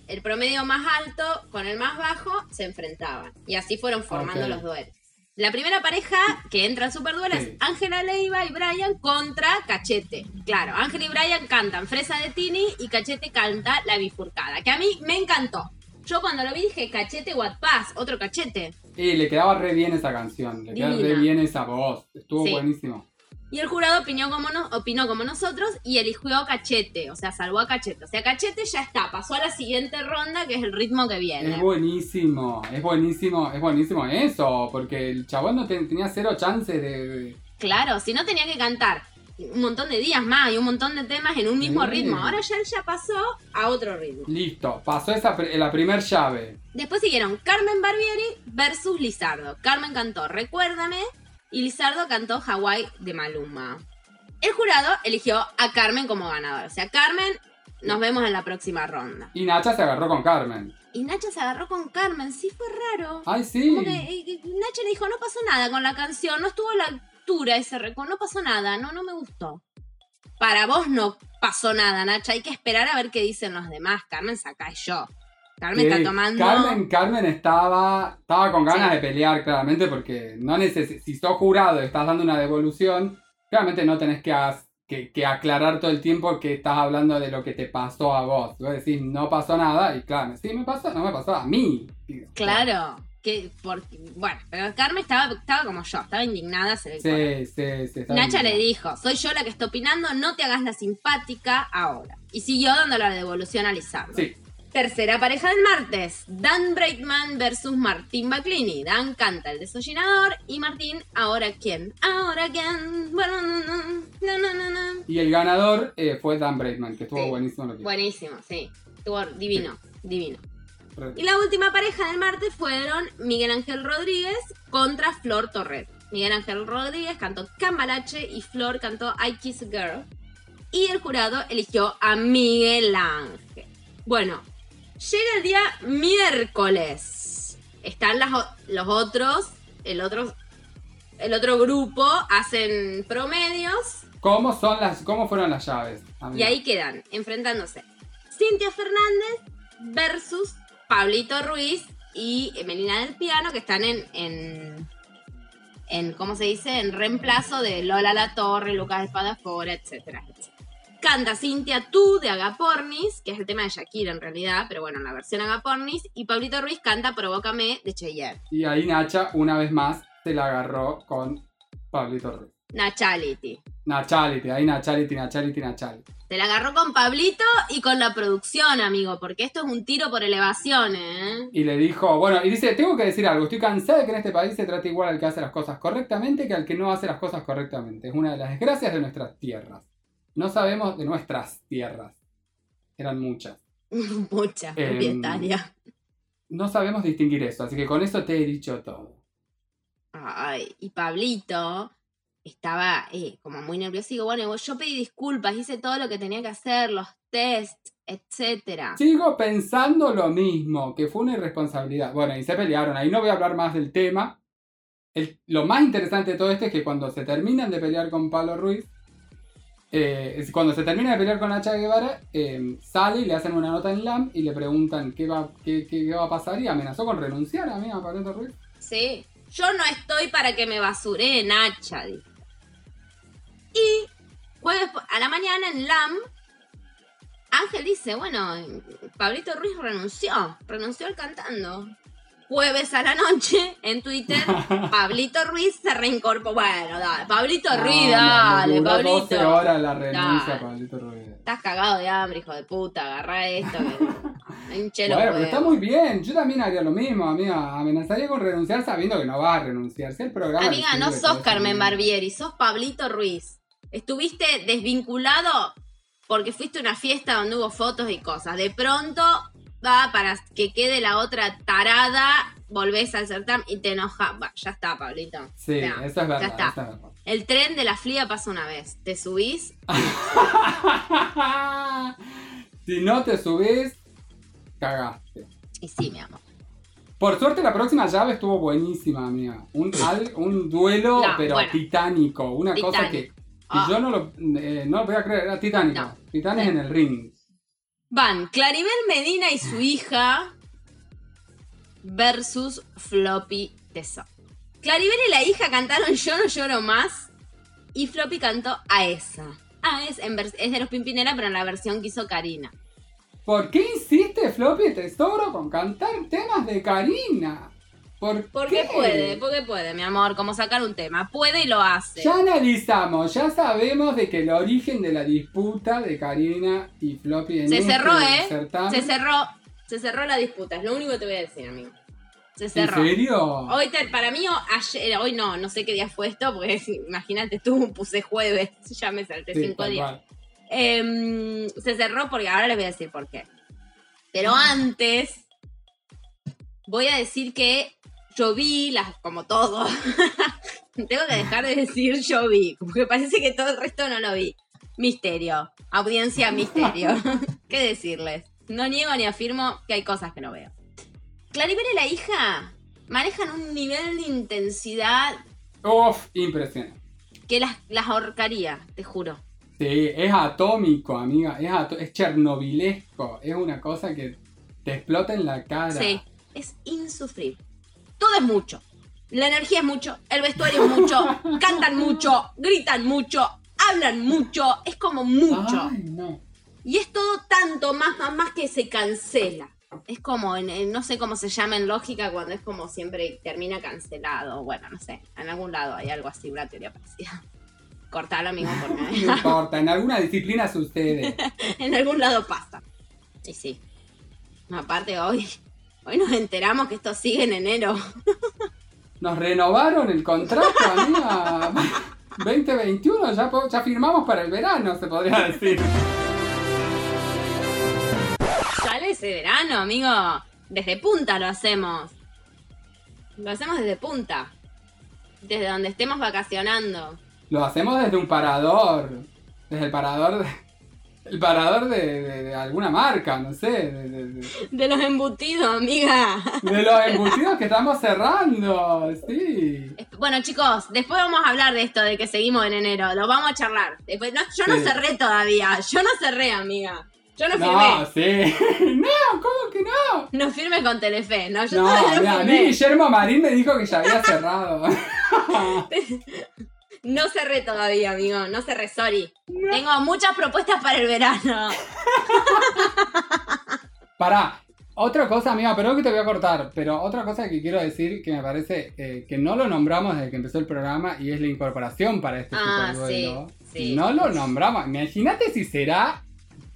el promedio más alto con el más bajo, se enfrentaban. Y así fueron formando los duelos. La primera pareja que entra al superduelo Sí. es Ángela Leiva y Brian contra Cachete. Claro, Ángela y Brian cantan Fresa de Tini y Cachete canta La Bifurcada, que a mí me encantó. Yo cuando lo vi dije Cachete What Pass, otro Cachete. Y le quedaba re bien esa canción, le quedaba re bien esa voz. Estuvo Sí. buenísimo. Y el jurado opinó como, no- opinó como nosotros y eligió a Cachete, o sea, salvó a Cachete. O sea, Cachete ya está, pasó a la siguiente ronda, que es el ritmo que viene. Es buenísimo, es buenísimo, es buenísimo eso, porque el chabón no te- tenía cero chance de... Claro, si no tenía que cantar un montón de días más y un montón de temas en un mismo Sí. ritmo. Ahora ya él ya pasó a otro ritmo. Listo, pasó esa la primer llave. Después siguieron Carmen Barbieri versus Lizardo. Carmen cantó Recuérdame y Lizardo cantó Hawaii de Maluma. El jurado eligió a Carmen como ganadora. O sea, Carmen, nos vemos en la próxima ronda. Y Nacha se agarró con Carmen. Y Nacha se agarró con Carmen, sí fue raro. Ay, sí. Como que eh, Nacha le dijo, no pasó nada con la canción, no estuvo a la altura ese récord, no pasó nada, no, no me gustó. Para vos no pasó nada, Nacha, hay que esperar a ver qué dicen los demás. Carmen saca yo. Carmen Sí, está tomando... Carmen, Carmen estaba, estaba con ganas Sí. de pelear, claramente, porque no neces si sos jurado y estás dando una devolución, claramente no tenés que, que, que aclarar todo el tiempo que estás hablando de lo que te pasó a vos. Vos decís, no pasó nada, y claro, sí me pasó, no me pasó a mí. Claro, que porque, bueno, pero Carmen estaba, estaba como yo, estaba indignada. Se Sí, sí, sí. Nacha le dijo, soy yo la que está opinando, no te hagas la simpática ahora. Y siguió dando la devolución a Lizardo. Sí, Tercera pareja del martes, Dan Breitman versus Martín Baclini. Dan canta el desollinador y Martín, ¿ahora quién? ¿Ahora quién? Bueno, no, no, no, no, no, no. y el ganador eh, fue Dan Braidman, que estuvo Sí. buenísimo lo que hizo. Buenísimo, sí. Estuvo divino, divino. Re- Y la última pareja del martes fueron Miguel Ángel Rodríguez contra Flor Torres. Miguel Ángel Rodríguez cantó Cambalache y Flor cantó I Kiss a Girl. Y el jurado eligió a Miguel Ángel. Bueno, llega el día miércoles. Están las los otros, el otro, el otro grupo, hacen promedios ¿Cómo, son las, ¿Cómo fueron las llaves? y ahí quedan enfrentándose Cintia Fernández versus Pablito Ruiz y Emelina del Piano, que están en, en, en ¿cómo se dice? En reemplazo de Lola La Torre, Lucas Espadafora, etcétera, etcétera. Canta Cintia Tú de Agapornis, que es el tema de Shakira en realidad, pero bueno, en la versión Agapornis. Y Pablito Ruiz canta Provócame de Cheyenne. Y ahí Nacha, una vez más, se la agarró con Pablito Ruiz. Nachality. Nachality, ahí Nachality, Nachality, Nachality. Se la agarró con Pablito y con la producción, amigo, porque esto es un tiro por elevación, ¿eh? Y le dijo, bueno, y dice, tengo que decir algo, estoy cansada de que en este país se trate igual al que hace las cosas correctamente que al que no hace las cosas correctamente. Es una de las desgracias de nuestras tierras. No sabemos de nuestras tierras. Eran muchas. Mucha Em, propietaria. No sabemos distinguir eso, así que con eso te he dicho todo. Ay, y Pablito estaba eh, como muy nervioso. Y digo, bueno, yo pedí disculpas, hice todo lo que tenía que hacer, los tests, etcétera. Sigo pensando lo mismo, que fue una irresponsabilidad. Bueno, y se pelearon, ahí no voy a hablar más del tema. El- lo más interesante de todo esto es que cuando se terminan de pelear con Pablo Ruiz, eh, cuando se termina de pelear con Nacha Guevara, eh, sale y le hacen una nota en LAM y le preguntan qué va, qué, qué- va a pasar y amenazó con renunciar a mí, a Pablo Ruiz. Sí. Yo no estoy para que me basuree Nacha, dijo. Y a la mañana en LAM, Ángel dice, bueno, Pablito Ruiz renunció, renunció al cantando. Jueves a la noche, en Twitter, Pablito Ruiz se reincorporó. Bueno, dale, Pablito Ruiz, dale, 12 Pablito. horas la renuncia. Pablito Ruiz. Estás cagado de hambre, hijo de puta, agarra esto. que- Bueno, pero está muy bien. Yo también haría lo mismo, amiga. Amenazaría con renunciar sabiendo que no va a renunciar. Si el programa. Amiga, no sos Carmen. Barbieri, sos Pablito Ruiz. Estuviste desvinculado porque fuiste a una fiesta donde hubo fotos y cosas. De pronto va para que quede la otra tarada, volvés al certamen y te enojas. Va, ya está, Pablito. Sí, es verdad. Ya está. eso es verdad. El tren de la flia pasa una vez. Te subís. si no te subís, cagaste. Y sí, mi amor. Por suerte la próxima llave estuvo buenísima, amiga. Un, un duelo, No, pero bueno. titánico. Una cosa que, que Ah. yo no lo, eh, no lo voy a creer. Era titánico. No. Titanes Sí. en el ring. Van Claribel Medina y su hija versus Floppy Tesoro. Claribel y la hija cantaron Yo no lloro más y Floppy cantó a esa. Ah, es, es de los Pimpinera, pero en la versión que hizo Karina. ¿Por qué insiste Floppy Tesoro con cantar temas de Karina? ¿Por Porque qué? puede, porque puede, mi amor, como sacar un tema. Puede y lo hace. Ya analizamos, ya sabemos de que el origen de la disputa de Karina y Floppy en Se este cerró, ¿eh? certamen- Se cerró, se cerró la disputa, es lo único que te voy a decir, amigo. Se ¿En cerró. serio? Hoy, te- para mí, o ayer, hoy no, no sé qué día fue esto, porque imagínate, tú puse jueves, ya me salté Sí, cinco tal días. cual. Em, se cerró porque ahora les voy a decir por qué. Pero antes, voy a decir que yo vi las, como todo. Tengo que dejar de decir yo vi, porque parece que todo el resto no lo vi. Misterio, audiencia misterio. ¿Qué decirles? No niego ni afirmo que hay cosas que no veo. Claribel y la hija manejan un nivel de intensidad Uf, impresionante. que las, las ahorcaría, te juro. Sí, es atómico, amiga. Es, ato- es chernobilesco. Es una cosa que te explota en la cara. Sí, es insufrible. Todo es mucho. La energía es mucho, el vestuario es mucho, cantan mucho, gritan mucho, hablan mucho, es como mucho. Ay, no. Y es todo tanto más, más, más que se cancela. Es como, en, en- no sé cómo se llama en lógica cuando es como siempre termina cancelado. Bueno, no sé, en algún lado hay algo así, una teoría parecida. Cortalo, amigo, porque No importa, en alguna disciplina sucede. en algún lado pasa. Y sí. Aparte, hoy, hoy nos enteramos que esto sigue en enero. Nos renovaron el contrato, amiga. 2021, ya, ya firmamos para el verano, se podría decir. Sale ese verano, amigo. Desde punta lo hacemos. Lo hacemos desde punta. Desde donde estemos vacacionando. Lo hacemos desde un parador. Desde el parador de. El parador de, de- de alguna marca, no sé. De, los embutidos, amiga. de los embutidos que estamos cerrando. Sí. Bueno, chicos, después vamos a hablar de esto, de que seguimos en enero. Lo vamos a charlar. Después, no, yo no Sí. cerré todavía. Yo no cerré, amiga. Yo no firmé. No, sí. No, ¿cómo que no? No firme con Telefe, ¿no? Yo No, todavía no mira, a mí firmé. Guillermo Marín me dijo que ya había cerrado. No cerré todavía, amigo. No cerré, sorry. Tengo muchas propuestas para el verano. Pará, otra cosa, amiga, perdón que te voy a cortar, pero otra cosa que quiero decir que me parece eh, que no lo nombramos desde que empezó el programa y es la incorporación para este Ah, superduelo. sí, sí. No lo nombramos. Imagínate si será.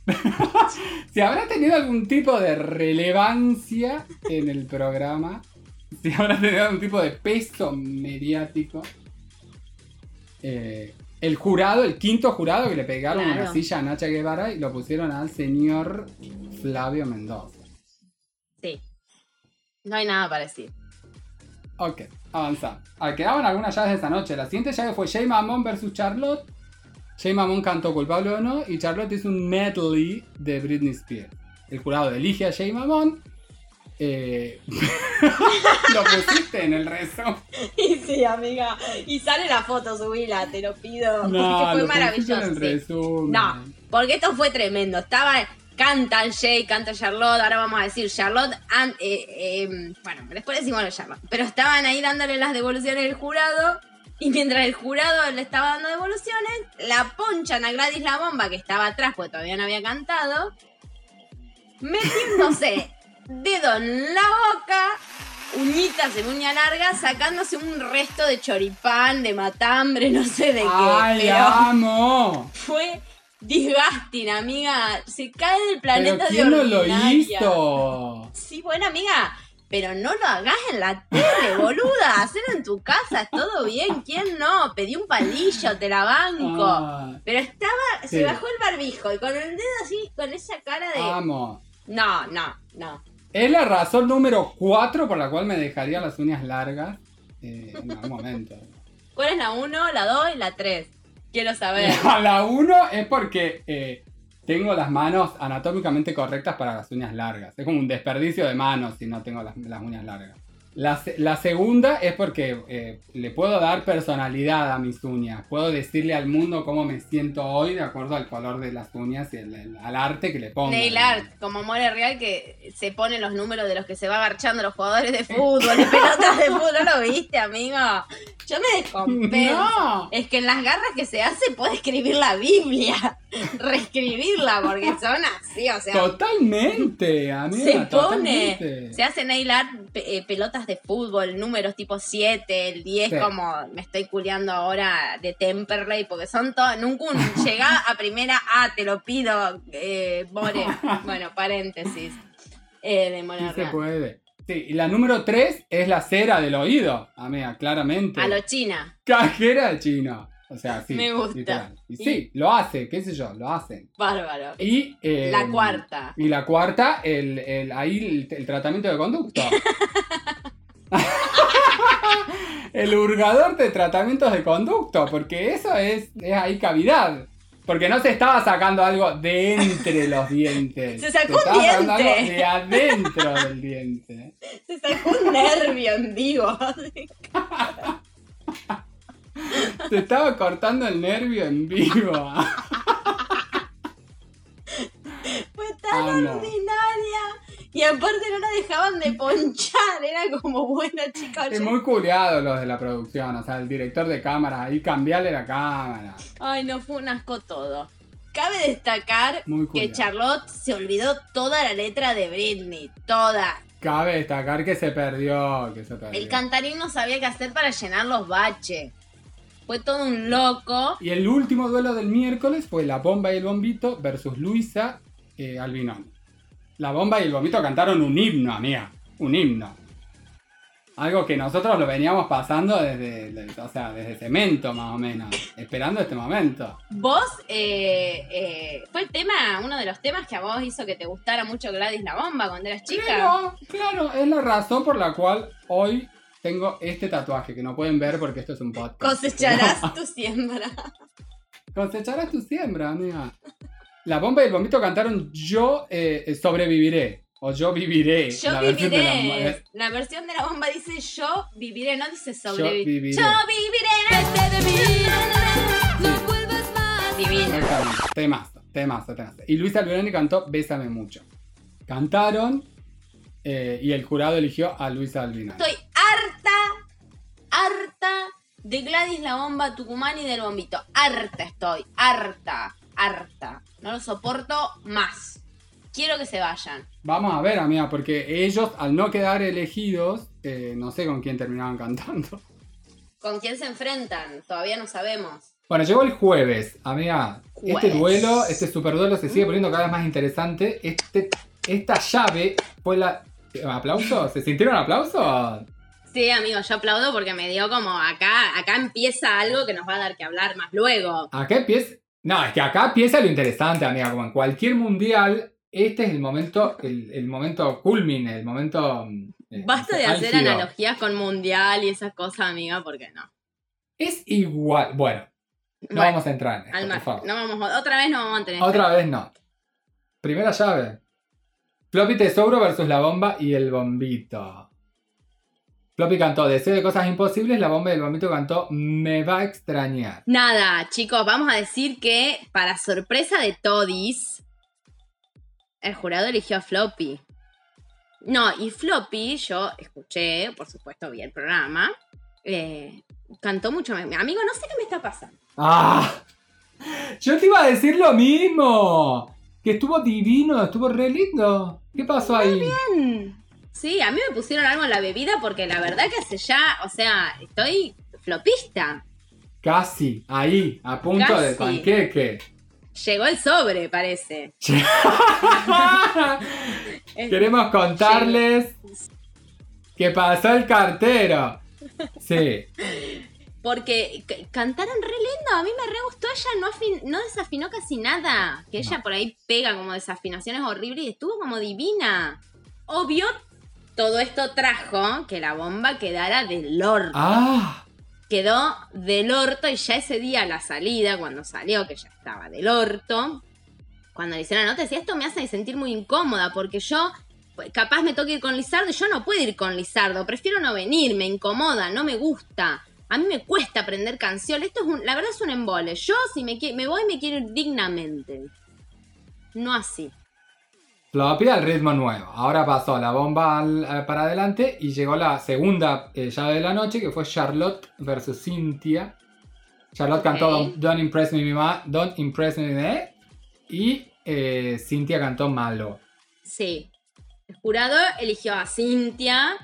si habrá tenido algún tipo de relevancia en el programa. Si habrá tenido algún tipo de peso mediático. Eh, el jurado, el quinto jurado que le pegaron Claro. una silla a Nacha Guevara y lo pusieron al señor Flavio Mendoza. Sí. No hay nada para decir. Ok, avanzamos. Ah, quedaban algunas llaves de esta noche. La siguiente llave fue Jay Mamón versus Charlotte. Jay Mamón cantó culpable o no y Charlotte hizo un medley de Britney Spears. El jurado elige a Jay Mamón. Eh, lo pusiste en el resumen. Y sí, amiga. Y sale la foto, subila, te lo pido. No, porque fue lo maravilloso. en el sí. resumen. No, porque esto fue tremendo. Estaba. Cantan Jay, canta Charlotte. Ahora vamos a decir Charlotte. eh, eh, bueno, después decimos lo Charlotte. Pero estaban ahí dándole las devoluciones al jurado. Y mientras el jurado le estaba dando devoluciones, la ponchan a Gladys la bomba, que estaba atrás porque todavía no había cantado, metiéndose dedo en la boca, uñitas en uña larga, sacándose un resto de choripán, de matambre, no sé de qué. ¡Ay, pero amo! fue Disgusting, amiga. Se cae del Pero planeta de ¿quién no lo hizo? Sí, buena amiga. Pero no lo hagas en la tele, boluda. Hacelo en tu casa, es todo bien. ¿Quién no? Pedí un palillo, te la banco. Ah, Pero estaba, se bajó el barbijo y con el dedo así, con esa cara de. vamos. No, no, no. Es la razón número 4 por la cual me dejaría las uñas largas eh, en algún momento. ¿Cuál es la 1, la 2 y la 3? Quiero saber. La 1 es porque eh, tengo las manos anatómicamente correctas para las uñas largas. Es como un desperdicio de manos si no tengo las, las uñas largas. La, la segunda es porque eh, le puedo dar personalidad a mis uñas. Puedo decirle al mundo cómo me siento hoy de acuerdo al color de las uñas y el- el- al arte que le pongo. Nail art, como More Real que se pone los números de los que se va agarchando los jugadores de fútbol, de pelotas de fútbol. ¿No lo viste, amigo? Yo me descompenso. ¡No! Es que en las garras que se hace puede escribir la Biblia, reescribirla, porque son así, o sea, Totalmente, amiga. se pone, totalmente. se hace nail art, pe- eh, pelotas de fútbol, números tipo 7, el 10, Sí. como me estoy culeando ahora de Temperley, porque son todos, nunca un llega a primera A, te lo pido, eh. Bueno, paréntesis. Eh, de Sí se puede. Sí, y la número 3 es la cera del oído, amiga, claramente. A lo China, Cajera de chino. O sea, sí. Me gusta. literal. Y sí, lo hace, qué sé yo, lo hacen. bárbaro. Y, eh, La cuarta. Y la cuarta, el, el- ahí el, el tratamiento de conducto. el hurgador de tratamientos de conducto, porque eso es, es ahí cavidad. Porque no se estaba sacando algo de entre los dientes. Se sacó un estaba sacando algo diente. de adentro del diente. Se sacó un nervio en vivo. Se estaba cortando el nervio en vivo. Fue tan Amo. ordinaria. Y aparte no la dejaban de ponchar. Era como, bueno, chicos. Es muy culiado los de la producción, o sea, el director de cámara, ahí cambiarle la cámara. Ay, no, fue un asco todo. Cabe destacar que. Charlotte se olvidó toda la letra de Britney. Toda. Cabe destacar que se perdió, que se perdió. El cantarín no sabía qué hacer para llenar los baches. Fue todo un loco. Y el último duelo del miércoles fue La Bomba y el Bombito versus Luisa eh, Albinón. La Bomba y el Bombito cantaron un himno, amiga. Un himno. Algo que nosotros lo veníamos pasando desde, desde- o sea, desde cemento más o menos. Esperando este momento. Vos, eh, eh, fue el tema, uno de los temas que a vos hizo que te gustara mucho Gladys la Bomba cuando eras chica. Claro, claro, es la razón por la cual hoy tengo este tatuaje que no pueden ver porque esto es un podcast. Cosecharás tu siembra. Cosecharás tu siembra, amiga. La bomba y el bombito cantaron Yo eh, sobreviviré. O Yo viviré. Yo la versión de la- viviré. eh, La, versión de la bomba dice yo viviré, no dice Yo sobrevivir. viviré. Yo viviré. Divino. Exactamente. Temazo, temazo, temazo. Y Luis Albironi cantó Bésame mucho. Cantaron eh, y el jurado eligió a Luis Albinoni. Estoy de Gladys la bomba Tucumán y del bombito. Harta estoy, harta, harta. No lo soporto más. Quiero que se vayan. Vamos a ver, amiga, porque ellos al no quedar elegidos, eh, no sé con quién terminaban cantando. ¿Con quién se enfrentan? Todavía no sabemos. Bueno, llegó el jueves, amiga. Este Jueves. duelo, este super duelo se sigue poniendo cada vez más interesante. Este, esta llave fue la. ¿Aplausos? ¿Se sintieron aplausos? Sí, amigo, yo aplaudo porque me dio como acá, acá empieza algo que nos va a dar que hablar más luego. Acá empieza. No, es que acá empieza lo interesante, amiga. Como en cualquier mundial, este es el momento, el, el momento culmine, el momento. mm, eh, Basta de hacer analogías con mundial y esas cosas, amiga, porque no. Es igual. Bueno, no Bueno, vamos a entrar en esto, al por favor. No vamos, otra vez no vamos a tener. Otra vez no. Primera llave. Floppy Tesouro versus la bomba y el bombito. Floppy cantó Deseo de cosas imposibles, la bomba y el bombito cantó Me va a extrañar. Nada, chicos, vamos a decir que para sorpresa de Todis, el jurado eligió a Floppy. No, y Floppy, yo escuché, por supuesto, vi el programa, eh, cantó mucho. Amigo, no sé qué me está pasando. ¡Ah! Yo te iba a decir lo mismo. Que estuvo divino, estuvo re lindo. ¿Qué pasó ahí? Sí, a mí me pusieron algo en la bebida porque la verdad que hace ya, o sea, estoy flopista. Casi, ahí, a punto de panqueque. Llegó el sobre, parece. Queremos contarles que pasó el cartero. Sí. Porque cantaron re lindo, a mí me re gustó, ella no, afin- no desafinó casi nada, que ella No. por ahí pega como desafinaciones horribles y estuvo como divina. Obvio, todo esto trajo que la bomba quedara del orto. Ah, Quedó del orto y ya ese día la salida, cuando salió, que ya estaba del orto, cuando le hicieron la nota, decía, esto me hace sentir muy incómoda porque yo... pues, Capaz me toque ir con Lizardo y yo no puedo ir con Lizardo. Prefiero no venir, me incomoda, no me gusta. A mí me cuesta aprender canción. Esto es un, la verdad es un embole. Yo si me, me voy me quiero ir dignamente. No así. Floppy al ritmo nuevo. Ahora pasó la bomba al- eh, para adelante y llegó la segunda eh, llave de la noche que fue Charlotte versus Cynthia. Charlotte cantó. Don't, Don't Impress Me, Ma- Don't Impress Me Me y eh, Cynthia cantó Malo. Sí. El jurado eligió a Cintia.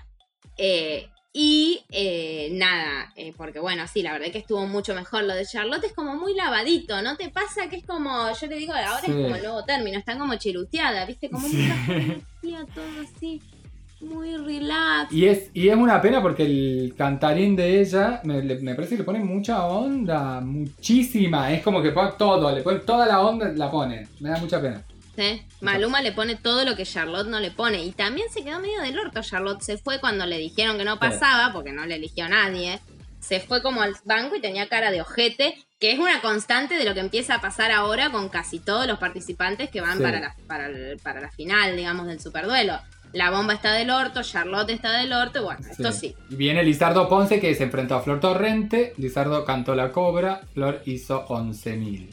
eh, y eh, nada, eh, porque bueno, sí, la verdad que estuvo mucho mejor. Lo de Charlotte es como muy lavadito, ¿no te pasa que es como, yo le digo, ahora Sí. es como el nuevo término, están como chiruteada, ¿viste? Como Sí. muy todo así, muy relax. Y es, y es una pena porque el cantarín de ella me, parece que le pone mucha onda, muchísima. Es como que pone todo, le pone toda la onda, la pone. Me da mucha pena. ¿Sí? Maluma le pone todo lo que Charlotte no le pone. Y también se quedó medio del orto. Charlotte se fue cuando le dijeron que no pasaba, porque no le eligió a nadie. Se fue como al banco y tenía cara de ojete, que es una constante de lo que empieza a pasar ahora con casi todos los participantes que van Sí. para, la, para, el- para la final, digamos, del superduelo. La bomba está del orto, Charlotte está del orto, bueno, esto sí. Y viene Lizardo Ponce que se enfrentó a Flor Torrente. Lizardo cantó la cobra. Flor hizo 11.000.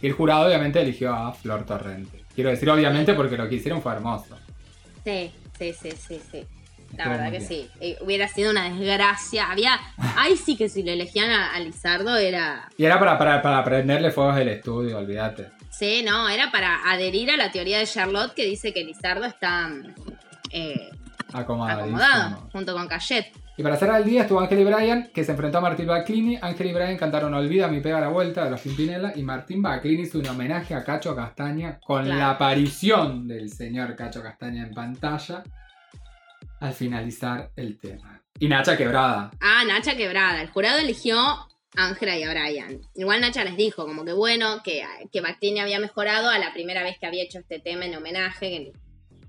Y el jurado obviamente eligió a Flor Torrente. Quiero decir obviamente porque lo que hicieron fue hermoso. Sí, sí, sí, sí, sí. La Estuvo verdad que bien. sí. Eh, hubiera sido una desgracia. Había. Ay, sí que si le elegían a, a Lizardo era. Y era para, para, para prenderle fuegos del estudio, olvídate. Sí, no, era para adherir a la teoría de Charlotte que dice que Lizardo está eh, Acomodadísimo. acomodado junto con Cayet. Y para cerrar el día estuvo Ángel y Brian, que se enfrentó a Martín Baclini. Ángel y Brian cantaron Olvida mi pega la vuelta de los Pimpinela. Y Martín Baclini hizo un homenaje a Cacho Castaña con Claro. la aparición del señor Cacho Castaña en pantalla al finalizar el tema. Y Nacha quebrada. Ah, Nacha quebrada. El jurado eligió a Ángela y a Brian. Igual Nacha les dijo, como que bueno, que, que Bactini había mejorado a la primera vez que había hecho este tema en homenaje, que,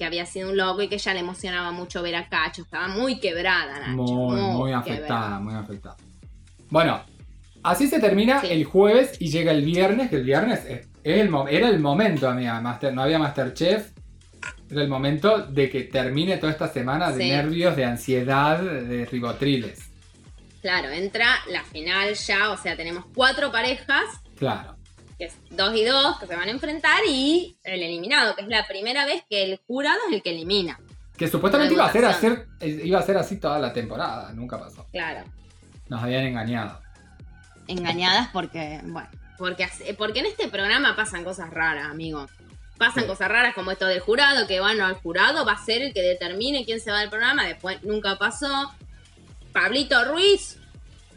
que había sido un loco y que ya le emocionaba mucho ver a Cacho. Estaba muy quebrada. Muy, muy afectada, muy afectada. Bueno, así se termina Sí. el jueves y llega el viernes, que el viernes es- es el era el momento, amiga. Master, no había Masterchef. Era el momento de que termine toda esta semana de Sí. nervios, de ansiedad, de ribotriles. Claro, entra la final ya, o sea, tenemos cuatro parejas, Claro. Que es dos y dos, que se van a enfrentar, y el eliminado, que es la primera vez que el jurado es el que elimina. Que supuestamente iba a, ser, hacer- eh, iba a ser así toda la temporada. Nunca pasó. Claro. Nos habían engañado. engañadas porque, bueno, porque, porque en este programa pasan cosas raras, amigo. Pasan Sí. cosas raras como esto del jurado, que bueno, el jurado va a ser el que determine quién se va del programa, después nunca pasó. Pablito Ruiz,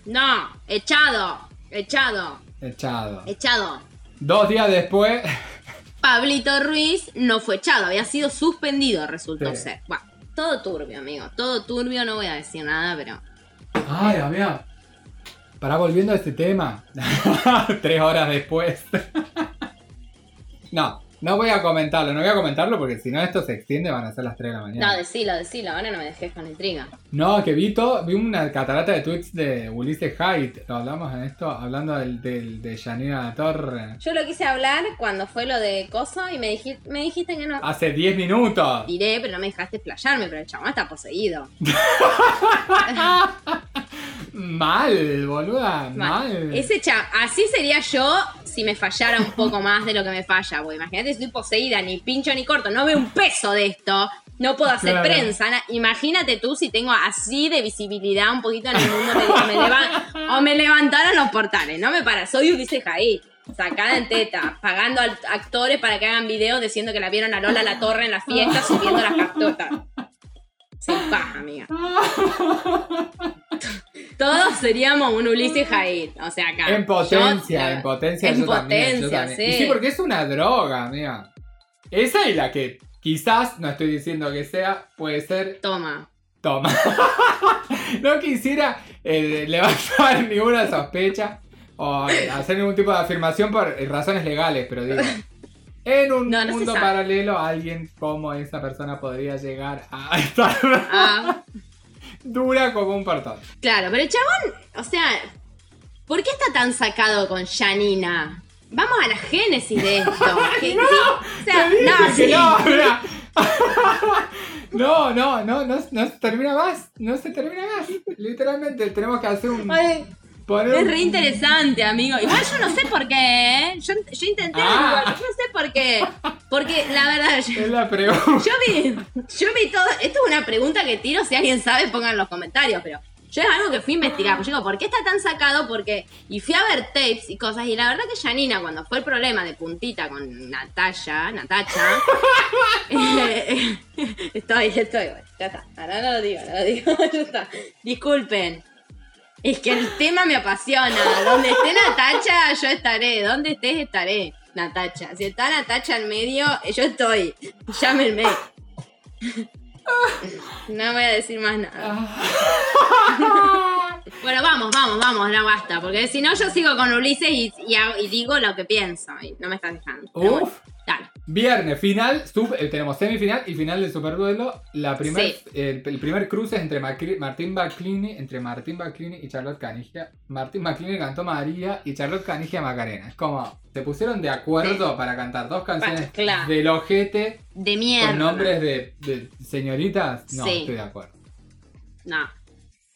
no, echado, echado, Echado. echado. Dos días después. Pablito Ruiz no fue echado, había sido suspendido, resultó Sí. ser. Bueno, todo turbio, amigo, todo turbio, no voy a decir nada, pero... Ay, amiga. Para volviendo a este tema. Tres horas después. no, no voy a comentarlo. No voy a comentarlo porque si no esto se extiende van a ser las 3 de la mañana. No, decilo, decilo, ahora no me dejes con intriga. No, que vi, todo- vi una catarata de tweets de Ulises Haidt. Lo hablamos en esto, hablando del, del- de Yanira La Torre. Yo lo quise hablar cuando fue lo de Coso y me dijiste, me dijiste que no. Hace 10 minutos. Diré, pero no me dejaste explayarme, pero el chabón está poseído. Mal, boluda. Mal. Ese cha así sería yo si me fallara un poco más de lo que me falla, porque imagínate, estoy poseída, ni pincho ni corto, no veo un peso de esto, no puedo hacer Claro. prensa. na- Imagínate tú si tengo así de visibilidad un poquito en el mundo me- me leva- o me levantaron los portales, no me para, soy Ulises Jaí. Sacada en teta, pagando a actores para que hagan videos diciendo que la vieron a Lola La Torre en la fiesta subiendo las capturas. Sin paja, amiga. Todos seríamos un Ulises Jair. O sea, acá. En potencia, Yo- en potencia. En yo también, yo potencia, también. Y sí. sí, porque es una droga, mira. Esa y la que quizás, no estoy diciendo que sea, puede ser Toma. Toma. no quisiera eh, levantar ninguna sospecha o hacer ningún tipo de afirmación por razones legales, pero digo, en un No, no se mundo paralelo, alguien como esa persona podría llegar a estar Ah, dura como un portón. claro, pero el chabón, o sea, ¿por qué está tan sacado con Janina? Vamos a la génesis de esto. Que- que- o sea, Te no, que no, mira. no, no, no, no, no se termina más. No se termina más. Literalmente tenemos que hacer un. Ay, es re interesante, amigo. Igual yo no sé por qué, ¿eh? Yo, yo intenté Ah. averiguar, yo no sé por qué. Porque la verdad, yo, Es la pregunta. yo vi, yo vi todo. Esto es una pregunta que tiro. Si alguien sabe, pongan en los comentarios. Pero yo es algo que fui a investigar. Yo digo, ¿por qué está tan sacado? Porque. Y fui a ver tapes y cosas. Y la verdad que Janina, cuando fue el problema de puntita con Natalia, Natacha. estoy, estoy, bueno, ya está. Ahora no lo digo, no lo digo. Ya está. Disculpen. Es que el tema me apasiona. Donde esté Natacha, yo estaré. Donde estés, estaré. Natacha. Si está Natacha en medio, yo estoy. Llámenme. No voy a decir más nada. Bueno, vamos, vamos, vamos, no basta. Porque si no, yo sigo con Ulises y, y hago- y digo lo que pienso. Y no me estás dejando. Bueno, Uf. Viernes, final, sub- eh, tenemos semifinal y final del superduelo. La primer, Sí. el, el primer cruce es entre Macri- Martín Baclini, entre Martín Baclini y Charlotte Canigia. Martín Baclini cantó María y Charlotte Canigia Macarena. Es como, se pusieron de acuerdo para cantar dos canciones claro. del ojete De mierda. con nombres de, de señoritas. No, Sí. estoy de acuerdo. No.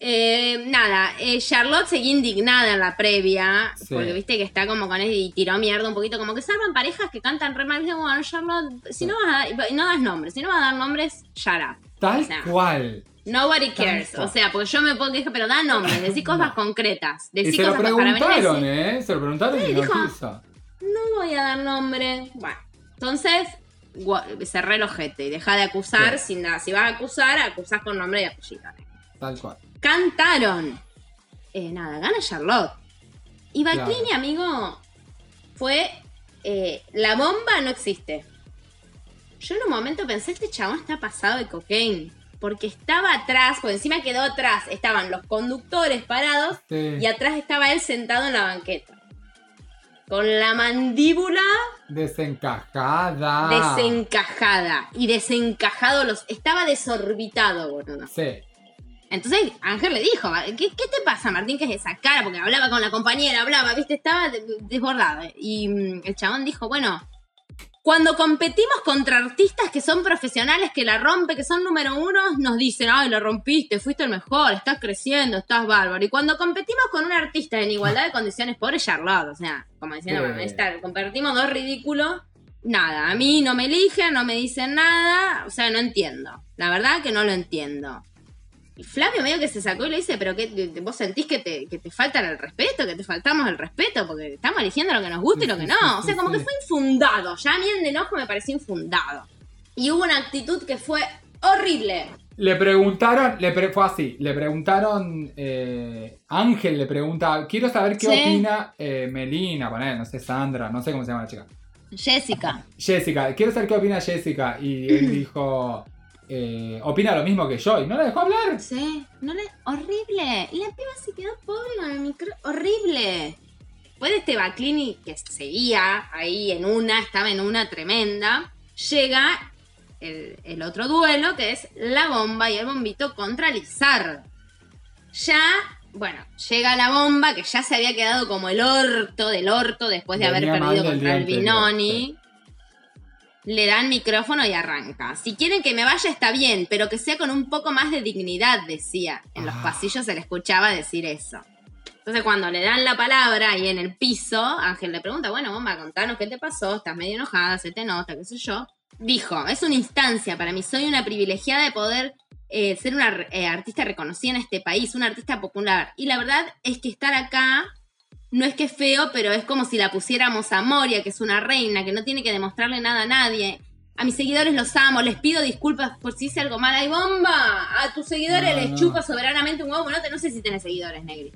Eh, nada, eh, Charlotte seguía indignada en la previa, Sí. porque viste que está como con él y tiró mierda un poquito, como que salvan parejas que cantan re mal. Dice, bueno, Charlotte, si no vas a dar, no das nombres, si no vas a dar nombres, up. Tal O sea, cual. Nobody cares. Tanto. O sea, porque yo me puedo quejar, pero da nombres, decí cosas No. concretas. Y se lo para venir preguntaron, ¿eh? Se lo preguntaron Sí, y no dijo. quiso. No voy a dar nombre. Bueno, entonces cerré el ojete y deja de acusar. Sí. Sin nada. Si vas a acusar, acusás con nombre y apellido. Tal cual. Cantaron. Eh, nada, gana Charlotte. Y Claro. amigo, fue. eh, la bomba no existe. Yo en un momento pensé, este chabón está pasado de cocaine. Porque estaba atrás, por encima quedó atrás, estaban los conductores parados Sí. y atrás estaba él sentado en la banqueta. Con la mandíbula Desencajada. desencajada. Y desencajado los. Estaba desorbitado, boludo. Sí. Entonces Ángel le dijo, ¿qué, qué te pasa, Martín? ¿Qué es esa cara? Porque hablaba con la compañera, hablaba, viste, estaba de- desbordado. Y mm, el chabón dijo, bueno, cuando competimos contra artistas que son profesionales, que la rompen, que son número uno, nos dicen, ay, la rompiste, fuiste el mejor, estás creciendo, estás bárbaro. Y cuando competimos con un artista en igualdad de condiciones, pobre Charlotte, o sea, como diciendo, bueno, está, compartimos dos ridículos. Nada, a mí no me eligen, no me dicen nada, o sea, no entiendo. La verdad que no lo entiendo. Y Flavio medio que se sacó y le dice, pero qué, vos sentís que te, que te faltan el respeto, que te faltamos el respeto, porque estamos eligiendo lo que nos gusta y lo que no. O sea, como que fue infundado. Ya a mí el enojo me pareció infundado. Y hubo una actitud que fue horrible. Le preguntaron, le pre- fue así, le preguntaron, eh, Ángel le pregunta, quiero saber qué Sí. opina eh, Melina, poner, no sé, Sandra, no sé cómo se llama la chica. Jessica. Jessica, quiero saber qué opina Jessica. Y él dijo, eh, opina lo mismo que yo. Y no la dejó hablar. Sí, no le... horrible. Y la piba se quedó pobre con el micro. Horrible. Después de este Baclini que seguía ahí en una, estaba en una tremenda, llega el, el otro duelo que es la bomba y el bombito contra Lizardo. Ya, bueno, llega la bomba que ya se había quedado como el orto del orto después de haber Venía perdido contra el Binoni. Le dan micrófono y arranca. Si quieren que me vaya está bien, pero que sea con un poco más de dignidad, decía. En los Ah. pasillos se le escuchaba decir eso. Entonces cuando le dan la palabra ahí en el piso, Ángel le pregunta, bueno, bomba, contanos qué te pasó, estás medio enojada, se te nota, qué sé yo. Dijo, es una instancia para mí, soy una privilegiada de poder eh, ser una eh, artista reconocida en este país, una artista popular. Y la verdad es que estar acá no es que es feo, pero es como si la pusiéramos a Moria, que es una reina, que no tiene que demostrarle nada a nadie. A mis seguidores los amo, les pido disculpas por si hice algo mal. ¡Ay, bomba! A tus seguidores No, les no. chupa soberanamente un huevo. No, te- no sé si tenés seguidores, Negri.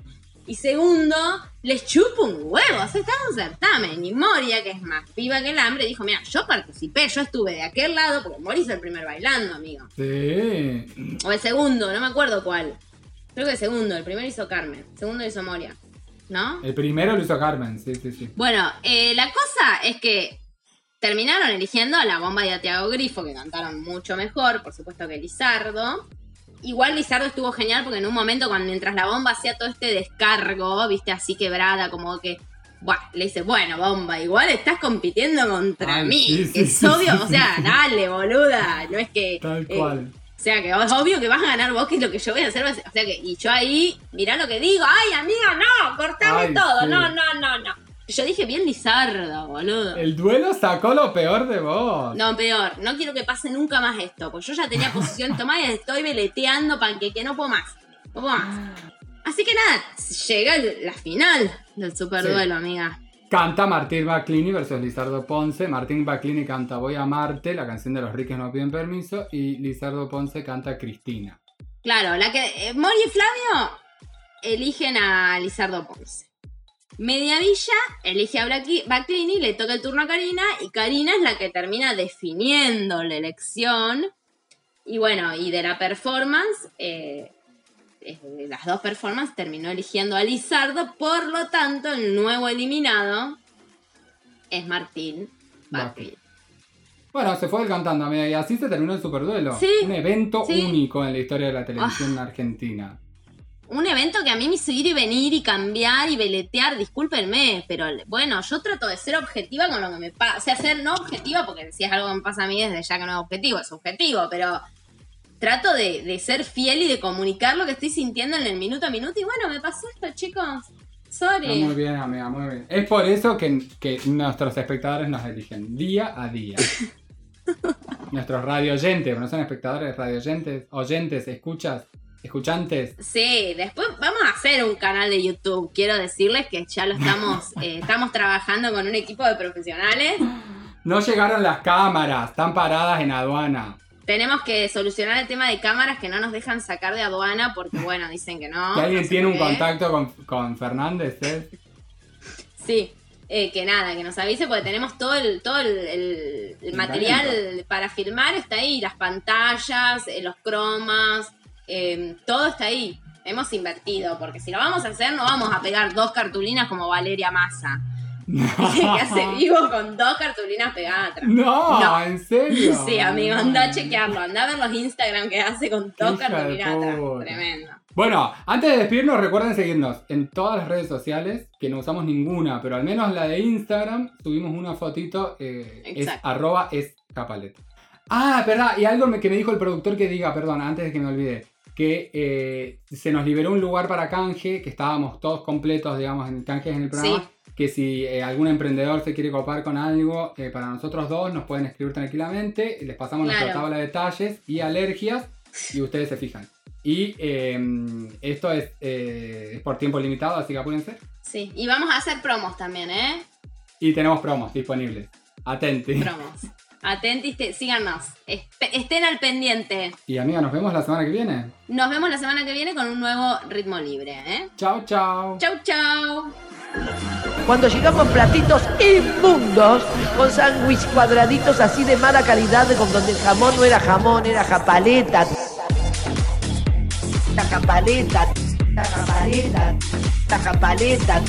Y segundo, les chupa un huevo. O sea, está un certamen. Y Moria, que es más viva que el hambre, dijo, mira, yo participé, yo estuve de aquel lado, porque Moria hizo el primer bailando, amigo. Sí. O el segundo, no me acuerdo cuál. Creo que el segundo, el primero hizo Carmen, el segundo hizo Moria. ¿No? El primero lo hizo Carmen, sí, sí, sí. Bueno, eh, la cosa es que terminaron eligiendo a la bomba de Tiago Grifo, que cantaron mucho mejor, por supuesto que Lizardo. Igual Lizardo estuvo genial porque en un momento, cuando mientras la bomba hacía todo este descargo, viste, así quebrada, como que. Buah, le dice, bueno, bomba, igual estás compitiendo contra Ay, mí. sí, que sí, es sí, obvio, o sea, dale, boluda. No es que. Tal eh, cual. O sea que es obvio que vas a ganar vos, que es lo que yo voy a hacer. va a ser- O sea que, y yo ahí, mirá lo que digo. Ay, amiga, no, cortame Ay, todo. sí. No, no, no, no. Yo dije bien Lizardo, boludo. El duelo sacó lo peor de vos. No, peor. No quiero que pase nunca más esto. Pues yo ya tenía posición tomada y estoy veleteando panqueque. No puedo más. No puedo más. Así que nada, llega la final del superduelo, amiga. Canta Martín Baclini versus Lizardo Ponce. Martín Baclini canta Voy a amarte, la canción de los riques no piden permiso. Y Lizardo Ponce canta Cristina. Claro, la que. eh, Mori y Flavio eligen a Lizardo Ponce. Mediavilla elige a Baclini, le toca el turno a Karina y Karina es la que termina definiendo la elección. Y bueno, y de la performance, eh, eh, las dos performances terminó eligiendo a Lizardo, por lo tanto el nuevo eliminado es Martín Baclini. Bueno, se fue el cantando, y así se terminó el superduelo. Sí, Un evento sí. Ah. único en la historia de la televisión argentina. Un evento que a mí me hizo ir y venir y cambiar y veletear, discúlpenme, pero bueno, yo trato de ser objetiva con lo que me pasa. O sea, ser no objetiva, porque si es algo que me pasa a mí desde ya que no es objetivo, es objetivo, pero trato de, de ser fiel y de comunicar lo que estoy sintiendo en el minuto a minuto. Y bueno, me pasó esto, chicos. Está Sorry. muy bien, amiga, muy bien. Es por eso que, que nuestros espectadores nos eligen día a día. nuestros radio oyentes, no son espectadores, radio oyentes, oyentes, escuchas, escuchantes. Sí, después vamos a hacer un canal de YouTube. Quiero decirles que ya lo estamos, eh, estamos trabajando con un equipo de profesionales. No llegaron las cámaras, están paradas en aduana. Tenemos que solucionar el tema de cámaras que no nos dejan sacar de aduana porque, bueno, dicen que no. que alguien no tiene un qué. contacto con, con Fernández, ¿eh? Sí, eh, que nada, que nos avise porque tenemos todo el, todo el, el- el material para filmar, está ahí, las pantallas, eh, los cromas, eh, todo está ahí. Hemos invertido, porque si lo vamos a hacer, no vamos a pegar dos cartulinas como Valeria Massa, que hace vivo con dos cartulinas pegadas atrás. No, No. en serio. Sí, amigo, anda a chequearlo, anda a ver los Instagram que hace con dos Hija cartulinas atrás. Tremendo. Bueno, antes de despedirnos, recuerden seguirnos en todas las redes sociales, que no usamos ninguna, pero al menos la de Instagram, subimos una fotito, eh, es arroba es capaleta. Ah, verdad, y algo que me dijo el productor que diga, perdón, antes de que me olvide, que eh, se nos liberó un lugar para canje, que estábamos todos completos, digamos, en canjes en el programa. Que si eh, algún emprendedor se quiere copar con algo, eh, para nosotros dos nos pueden escribir tranquilamente, les pasamos nuestra Claro. tabla de detalles y alergias y ustedes se fijan. Y eh, esto es, eh, es por tiempo limitado, así que apúrense. Sí, y vamos a hacer promos también, ¿eh? Y tenemos promos disponibles. Atenti. Promos. Atentis, te- síganos. Estén al pendiente. Y amiga, nos vemos la semana que viene. Nos vemos la semana que viene con un nuevo ritmo libre, ¿eh? Chao, chao. Chau, chau. Cuando llegamos platitos inmundos, con sándwich cuadraditos así de mala calidad, con donde el jamón no era jamón, era japaleta. La japaleta, la japaleta, la japaleta.